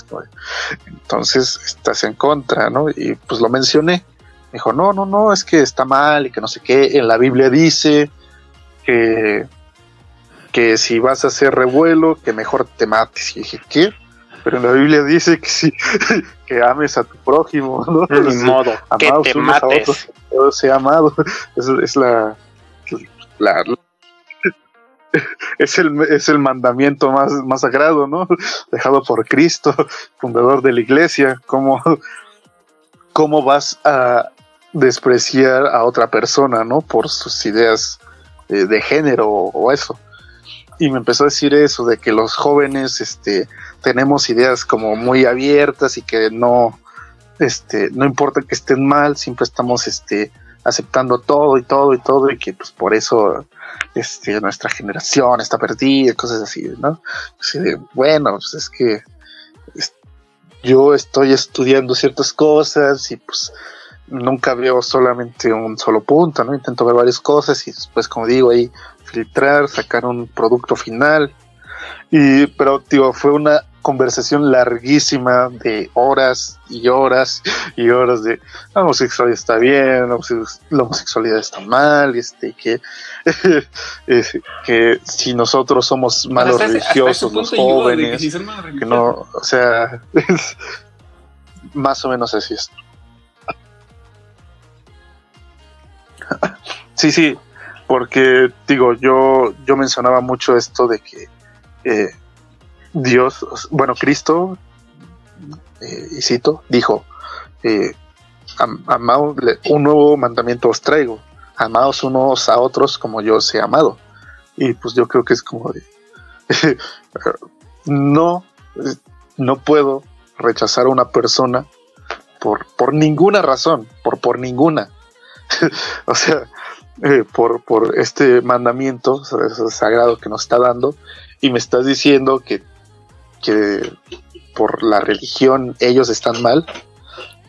Entonces estás en contra, ¿no? Y pues lo mencioné. Me dijo, no, no, no, es que está mal y que no sé qué. En la Biblia dice que, que si vas a hacer revuelo, que mejor te mates. Y dije, ¿qué? Pero en la Biblia dice que sí, que ames a tu prójimo, ¿no? Ni modo, que te mates. otros, todo sea amado. Es, es la, la- es el, es el mandamiento más, más sagrado, ¿no? Dejado por Cristo, fundador de la iglesia. ¿Cómo, cómo vas a despreciar a otra persona, ¿no? Por sus ideas de género o, eso. Y me empezó a decir eso, de que los jóvenes este, tenemos ideas como muy abiertas y que no, este, no importa que estén mal, siempre estamos este, aceptando todo y todo y todo y que pues por eso este, nuestra generación está perdida, cosas así, ¿no? bueno, pues es que yo estoy estudiando ciertas cosas y pues nunca veo solamente un solo punto, ¿no? Intento ver varias cosas y después, como digo, ahí filtrar, sacar un producto final. Y, pero, digo, fue una conversación larguísima de horas y horas y horas de la homosexualidad está bien, la homosexualidad está mal, este, que, que si nosotros somos malos religiosos, los jóvenes, que, no, o sea, más o menos así es. sí, sí, porque digo, yo, yo mencionaba mucho esto de que eh, Dios, bueno, Cristo, eh, y cito, dijo, eh, un nuevo mandamiento os traigo, amados unos a otros como yo os he amado. Y pues yo creo que es como de, no, no puedo rechazar a una persona por, por ninguna razón, por, por ninguna. o sea, eh, por, por este mandamiento sagrado que nos está dando y me estás diciendo que que por la religión ellos están mal.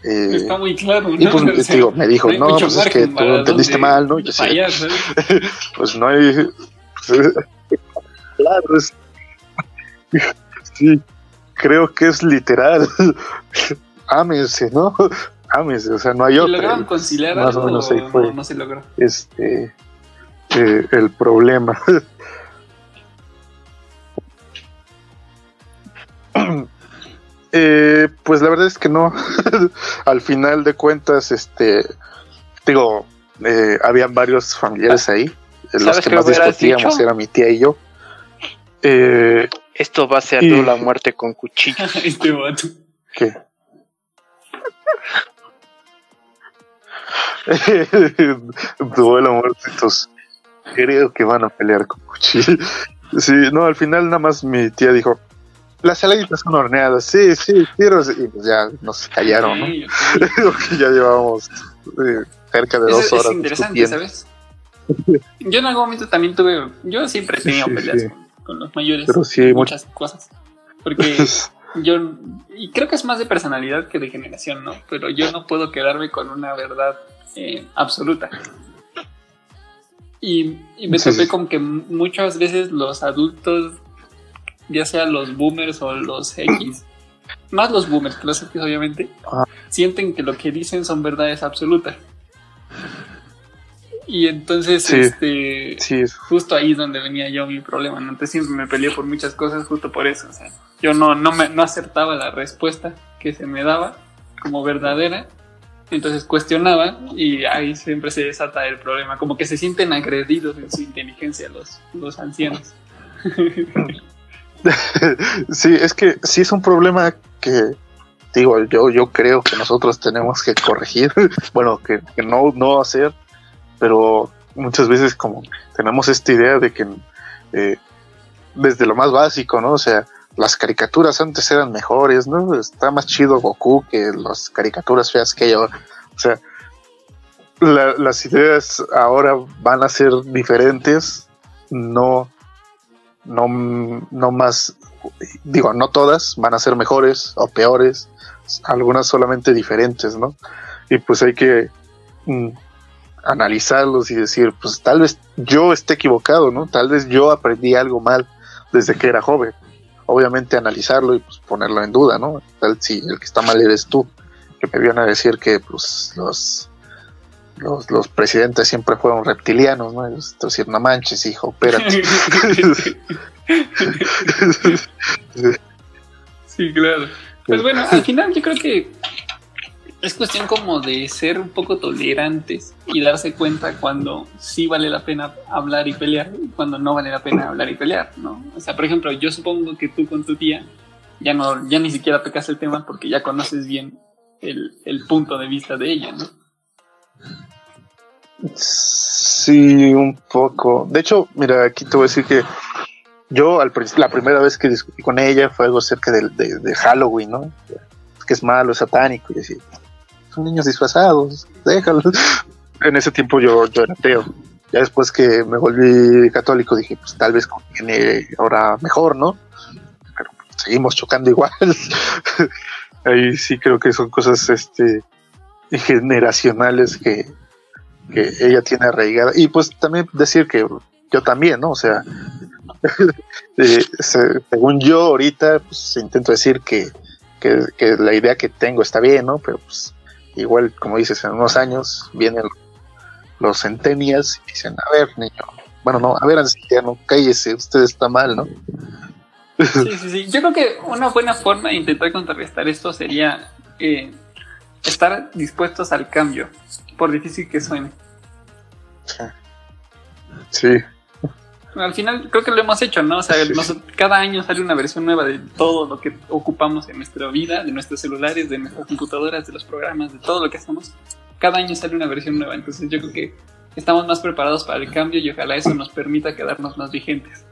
Eh, Está muy claro. ¿no? Y pues digo, me dijo, no, pues es que tú entendiste mal, ¿no? yo sé, pues no hay. Claro, es, sí, creo que es literal. Ámense, ¿no? Ámense, o sea, no hay otro. ¿Lograron conciliar Más o menos ahí fue. No, no se logró. Este, eh, el problema. Eh, pues la verdad es que no. Al final de cuentas, este, digo, eh, habían varios familiares ahí. Los que más discutíamos era mi tía y yo. Eh, Esto va a ser la muerte con cuchillo. este vato. ¿Qué? la muerte, entonces creo que van a pelear con cuchillo. Sí, no, al final nada más mi tía dijo, las saladitas son horneadas, sí, sí, quiero. Y pues ya nos callaron, ¿no? ya llevábamos eh, cerca de dos horas. Es interesante, ¿sabes? Yo en algún momento también tuve. Yo siempre he tenido peleas Con, los mayores. Pero sí, muchas cosas. Porque yo. Y creo que es más de personalidad que de generación, ¿no? Pero yo no puedo quedarme con una verdad eh, absoluta. Y, y me topé con que muchas veces los adultos ya sea los boomers o los X, más los boomers que los X obviamente, ah. sienten que lo que dicen son verdades absolutas. Y entonces, este, justo ahí es donde venía yo mi problema. ¿no? Entonces siempre me peleé por muchas cosas justo por eso. O sea, yo no, no, me, no acertaba la respuesta que se me daba como verdadera. Entonces cuestionaba y ahí siempre se desata el problema. Como que se sienten agredidos en su inteligencia los, los ancianos. sí, es que sí es un problema que, digo, yo, yo creo que nosotros tenemos que corregir, bueno, que, no, no hacer, pero muchas veces como tenemos esta idea de que eh, desde lo más básico, ¿no? O sea, las caricaturas antes eran mejores, ¿no? Está más chido Goku que las caricaturas feas que hay ahora. O sea, las ideas ahora van a ser diferentes, no no, no más, digo, no todas van a ser mejores o peores, algunas solamente diferentes, ¿no? Y pues hay que mm, analizarlos y decir, pues tal vez yo esté equivocado, ¿no? Tal vez yo aprendí algo mal desde que era joven. Obviamente analizarlo y pues ponerlo en duda, ¿no? Tal si el que está mal eres tú, que me vienen a decir que pues los los, los presidentes siempre fueron reptilianos, ¿no? Es decir, no manches, hijo, espérate. sí, claro. Pues bueno, al final yo creo que es cuestión como de ser un poco tolerantes y darse cuenta cuando sí vale la pena hablar y pelear y cuando no vale la pena hablar y pelear, ¿no? O sea, por ejemplo, yo supongo que tú con tu tía ya no, ya ni siquiera tocas el tema porque ya conoces bien el, el punto de vista de ella, ¿no? Sí, un poco. De hecho, mira, aquí te voy a decir que yo al, la primera vez que discutí con ella fue algo cerca de, Halloween, ¿no? Que es malo, es satánico y así. Son niños disfrazados, déjalos. En ese tiempo yo, yo era ateo. Ya después que me volví católico dije, pues tal vez conviene ahora mejor, ¿no? Pero seguimos chocando igual. Ahí sí creo que son cosas este generacionales que, que ella tiene arraigada. Y pues también decir que yo también, ¿no? O sea, eh, según yo ahorita, pues intento decir que, la idea que tengo está bien, ¿no? Pero pues igual, como dices, en unos años vienen los centenias y dicen, a ver, niño, bueno, no, a ver, anciano, cállese, usted está mal, ¿no? Sí, sí, sí. Yo creo que una buena forma de intentar contrarrestar esto sería eh, estar dispuestos al cambio, por difícil que suene. Sí. Al final creo que lo hemos hecho, ¿no? O sea, cada año sale una versión nueva de todo lo que ocupamos en nuestra vida, de nuestros celulares, de nuestras computadoras, de los programas, de todo lo que hacemos. Cada año sale una versión nueva, entonces yo creo que estamos más preparados para el cambio y ojalá eso nos permita quedarnos más vigentes.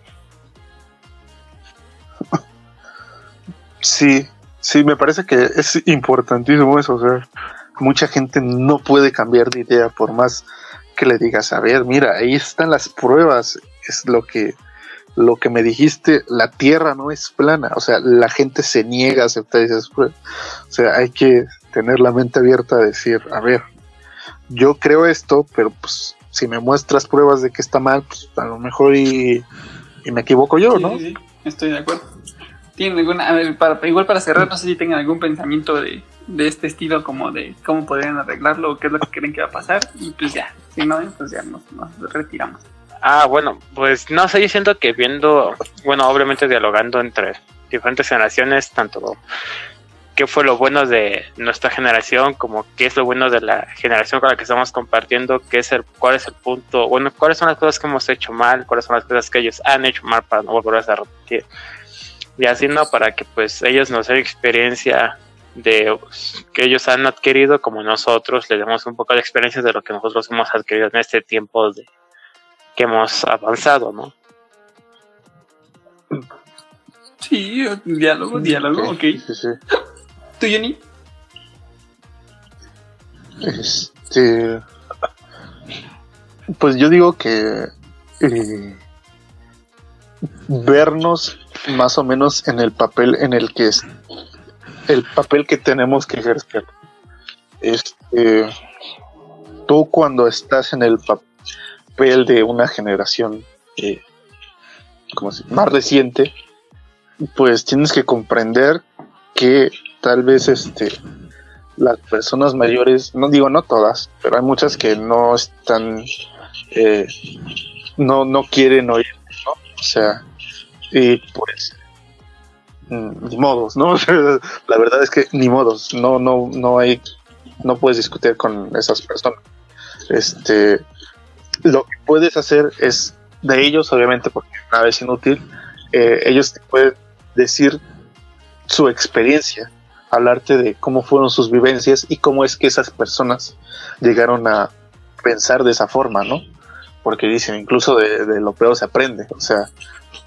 Sí, sí, me parece que es importantísimo eso, o sea, mucha gente no puede cambiar de idea por más que le digas, a ver, mira, ahí están las pruebas, es lo que lo que me dijiste, la tierra no es plana, o sea, la gente se niega a aceptar esas pruebas. O sea, hay que tener la mente abierta a decir, a ver, yo creo esto, pero pues si me muestras pruebas de que está mal, pues a lo mejor y, me equivoco yo, ¿no? Sí, estoy de acuerdo. ¿Tienen alguna, a ver, para, igual para cerrar, no sé si tengan algún pensamiento de, de este estilo, como de cómo podrían arreglarlo qué es lo que creen que va a pasar, y pues ya, si no, pues ya nos, retiramos. Ah, bueno, pues no sé, yo siento que viendo, bueno, obviamente dialogando entre diferentes generaciones, tanto qué fue lo bueno de nuestra generación, como qué es lo bueno de la generación con la que estamos compartiendo, qué es el, cuál es el punto, bueno, cuáles son las cosas que hemos hecho mal, cuáles son las cosas que ellos han hecho mal para no volver a repetir. Y así, ¿no? Para que pues ellos nos den experiencia de que ellos han adquirido como nosotros les damos un poco de experiencia de lo que nosotros hemos adquirido en este tiempo de que hemos avanzado, ¿no? Sí, diálogo, diálogo, ok. ¿Tú, Jenny? Este. Pues yo digo que. Eh, vernos más o menos en el papel en el que el papel que tenemos que ejercer. Este, tú cuando estás en el papel de una generación eh, más reciente, pues tienes que comprender que tal vez este las personas mayores, no digo no todas, pero hay muchas que no están, eh, no, no quieren oír, O sea, y pues ni modos, ¿no? la verdad es que ni modos, no, no, no hay, no puedes discutir con esas personas. Este, lo que puedes hacer es de ellos, obviamente, porque nada es inútil, eh, ellos te pueden decir su experiencia, hablarte de cómo fueron sus vivencias y cómo es que esas personas llegaron a pensar de esa forma, ¿no? Porque dicen, incluso de, lo peor se aprende, o sea,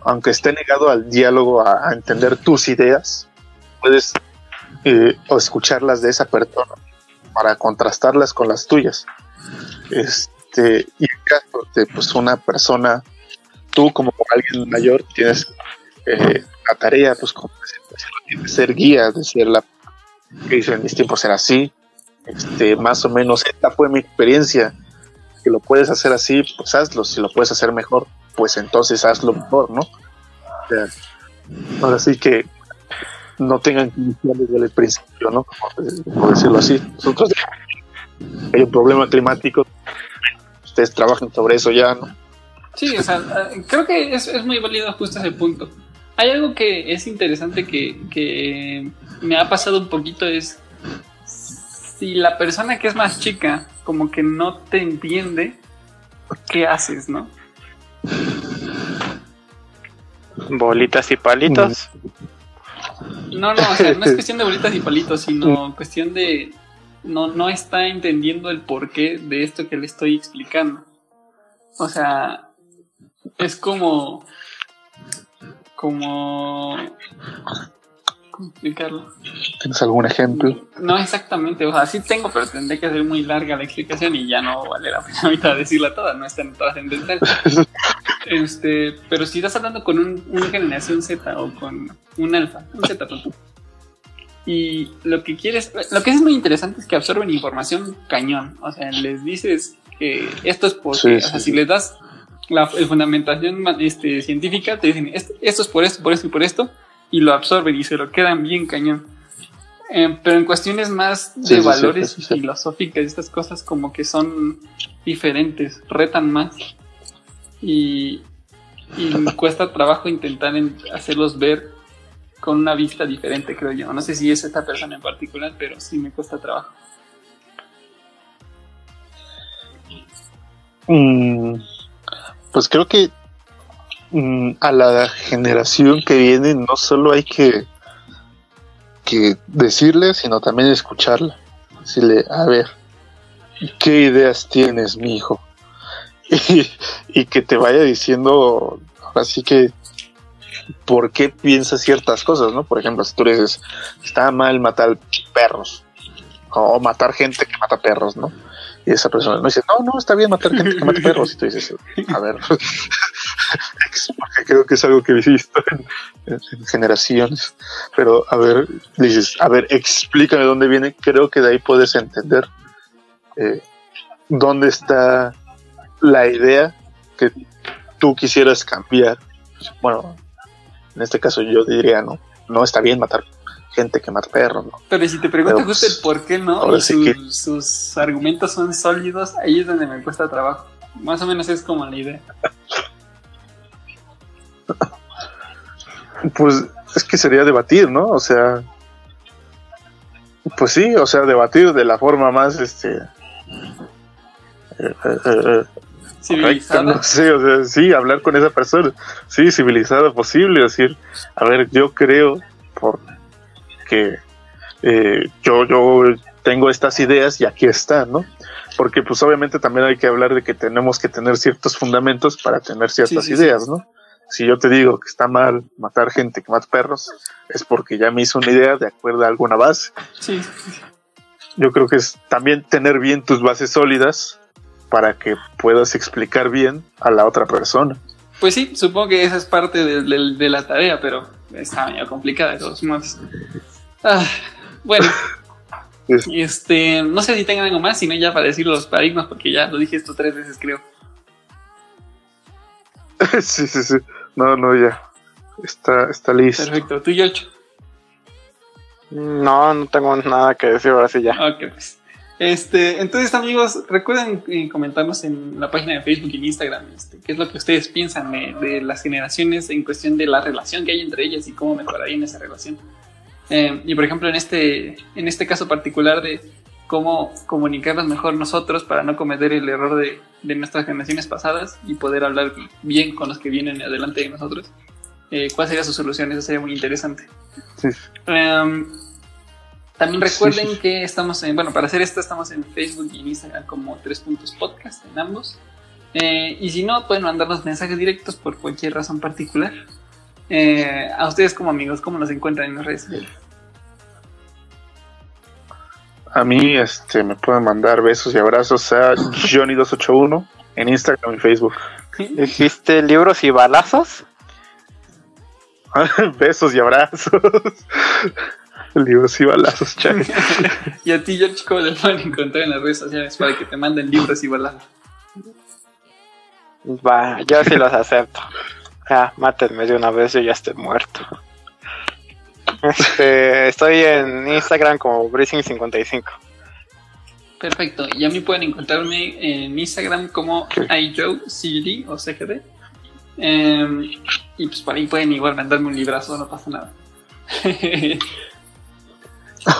aunque esté negado al diálogo, a, entender tus ideas, puedes eh, escucharlas de esa persona para contrastarlas con las tuyas. Este, y en caso de pues, una persona, tú como alguien mayor tienes eh, la tarea, pues como de ser guía, de ser la que dice en mis tiempos era así, este, más o menos esta fue mi experiencia, que lo puedes hacer así, pues hazlo, si lo puedes hacer mejor, pues entonces hazlo mejor, ¿no? ahora sí que no tengan que desde el principio, ¿no? Por decirlo así. Nosotros hay un problema climático, ustedes trabajan sobre eso ya, ¿no? Sí, o sea, creo que es, es muy válido justo ese punto. Hay algo que es interesante que, que me ha pasado un poquito es si la persona que es más chica como que no te entiende, ¿qué haces, no? Bolitas y palitos. No, no, o sea, no es cuestión de bolitas y palitos, sino cuestión de no, no está entendiendo el porqué de esto que le estoy explicando. O sea, es como. como. ¿Cómo explicarlo? ¿Tienes algún ejemplo? No exactamente, o sea, sí tengo, pero tendría que ser muy larga la explicación y ya no vale la pena ahorita decirla toda, no es tan trascendental. este, pero si estás hablando con un, una generación Z o con un alfa, un Z tonto, y lo que quieres, lo que es muy interesante es que absorben información cañón, o sea, les dices que esto es porque, Sí, o sea, sí, si les das la fundamentación este, científica, te dicen esto, esto es por esto, por esto y por esto, y lo absorben y se lo quedan bien cañón. Eh, pero en cuestiones más de Sí, valores sí, sí. filosóficas, estas cosas como que son diferentes, retan más. Y, y me cuesta trabajo intentar en- hacerlos ver con una vista diferente, creo yo. No sé si es esta persona en particular, pero sí me cuesta trabajo. Mm, pues creo que a la generación que viene no solo hay que, que decirle, sino también escucharla. Decirle, a ver, ¿qué ideas tienes, mi hijo? Y, y que te vaya diciendo, así que, ¿por qué piensas ciertas cosas, no? Por ejemplo, si tú le dices, está mal matar perros, o matar gente que mata perros, ¿no? Y esa persona no dice, no, no, está bien matar gente que mata perros. Y tú dices, a ver, porque creo que es algo que he visto en, en generaciones. Pero, a ver, dices, a ver, explícame dónde viene. Creo que de ahí puedes entender eh, dónde está la idea que tú quisieras cambiar. Bueno, en este caso yo diría, no, no está bien matar gente que mata perros, ¿no? Pero si te Pero, justo el pues, por qué no, ahora y sí sus, que- sus argumentos son sólidos, ahí es donde me cuesta trabajo. Más o menos es como la idea. Pues es que sería debatir, ¿no? O sea, pues sí, o sea, debatir de la forma más, este, eh, eh, eh, Civilizada. no sé, o sea, sí, hablar con esa persona, sí, civilizada posible, decir, a ver, yo creo por que eh, yo, yo tengo estas ideas y aquí están, ¿no? Porque pues obviamente también hay que hablar de que tenemos que tener ciertos fundamentos para tener ciertas Sí, sí, sí. ideas, ¿no? Si yo te digo que está mal matar gente que mata perros, es porque ya me hizo una idea de acuerdo a alguna base. Sí, Yo creo que es también tener bien tus bases sólidas para que puedas explicar bien a la otra persona. Pues sí, supongo que esa es parte de, de- de la tarea, pero está medio complicada de todos modos. Ah, bueno, Es- este, no sé si tengan algo más, sino ya para decir los paradigmas, porque ya lo dije esto tres veces, creo. sí, sí, sí. No, no, ya. Está, está listo. Perfecto, tú y Yolcho. No, no tengo nada que decir ahora sí ya. Ok, pues. Este, entonces, amigos, recuerden eh, comentarnos en la página de Facebook y en Instagram este, qué es lo que ustedes piensan de, de las generaciones en cuestión de la relación que hay entre ellas y cómo mejorarían esa relación. Eh, y por ejemplo, en este, en este caso particular de cómo comunicarnos mejor nosotros para no cometer el error de, de nuestras generaciones pasadas y poder hablar bien con los que vienen adelante de nosotros. Eh, ¿Cuál sería su solución? Eso sería muy interesante. Sí. Em, también recuerden Sí, sí. que estamos en, bueno, para hacer esto estamos en Facebook y en Instagram como tres puntos podcast en ambos. Eh, y si no, pueden mandarnos mensajes directos por cualquier razón particular. Eh, a ustedes como amigos, ¿cómo nos encuentran en las redes sociales? A mí este, me pueden mandar besos y abrazos a Johnny281 en Instagram y Facebook. ¿Dijiste libros y balazos? besos y abrazos. Libros y balazos, chay. y a ti, George, ¿cómo le pueden encontrar en las redes sociales para que te manden libros y balazos? Va, yo sí los acepto. Ya, mátenme de una vez, yo ya estoy muerto. Este, estoy en Instagram como Breezing55. Perfecto. Y a mí pueden encontrarme en Instagram como iJoeCGD o CGD. Em, y pues por ahí pueden igual mandarme un librazo, no pasa nada.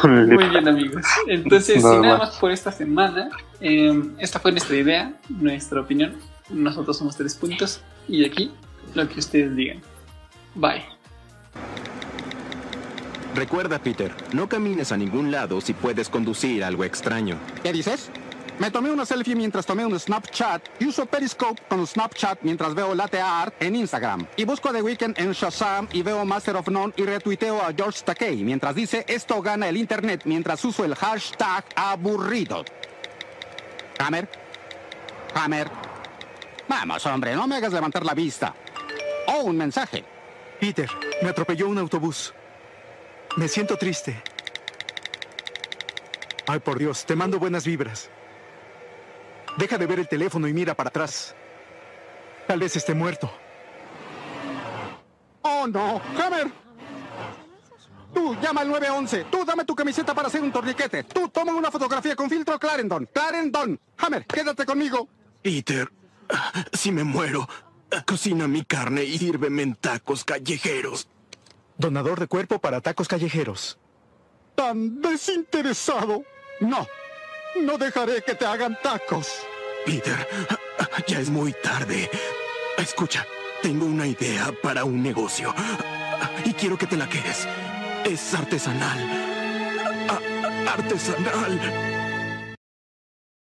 Muy bien, amigos. Entonces, Nada sin nada más. más por esta semana, eh, esta fue nuestra idea, nuestra opinión. Nosotros somos tres puntos y aquí lo que ustedes digan. Bye. Recuerda, Peter, no camines a ningún lado si puedes conducir algo extraño. ¿Qué dices? Me tomé una selfie mientras tomé un Snapchat y uso Periscope con Snapchat mientras veo Latte Art en Instagram. Y busco The Weeknd en Shazam y veo Master of None y retuiteo a George Takei mientras dice esto gana el internet mientras uso el hashtag aburrido. Hammer. Hammer. Vamos, hombre, no me hagas levantar la vista. Oh, un mensaje. Peter, me atropelló un autobús. Me siento triste. Ay, por Dios, te mando buenas vibras. Deja de ver el teléfono y mira para atrás. Tal vez esté muerto. Oh, no. Hammer. Tú, llama al 911. Tú, dame tu camiseta para hacer un torniquete. Tú, toma una fotografía con filtro Clarendon. Clarendon. Hammer, quédate conmigo. Peter, si me muero, cocina mi carne y sírveme en tacos callejeros. Donador de cuerpo para tacos callejeros. Tan desinteresado. No. No dejaré que te hagan tacos. Peter, ya es muy tarde. Escucha, tengo una idea para un negocio. Y quiero que te la quedes. Es artesanal. Artesanal.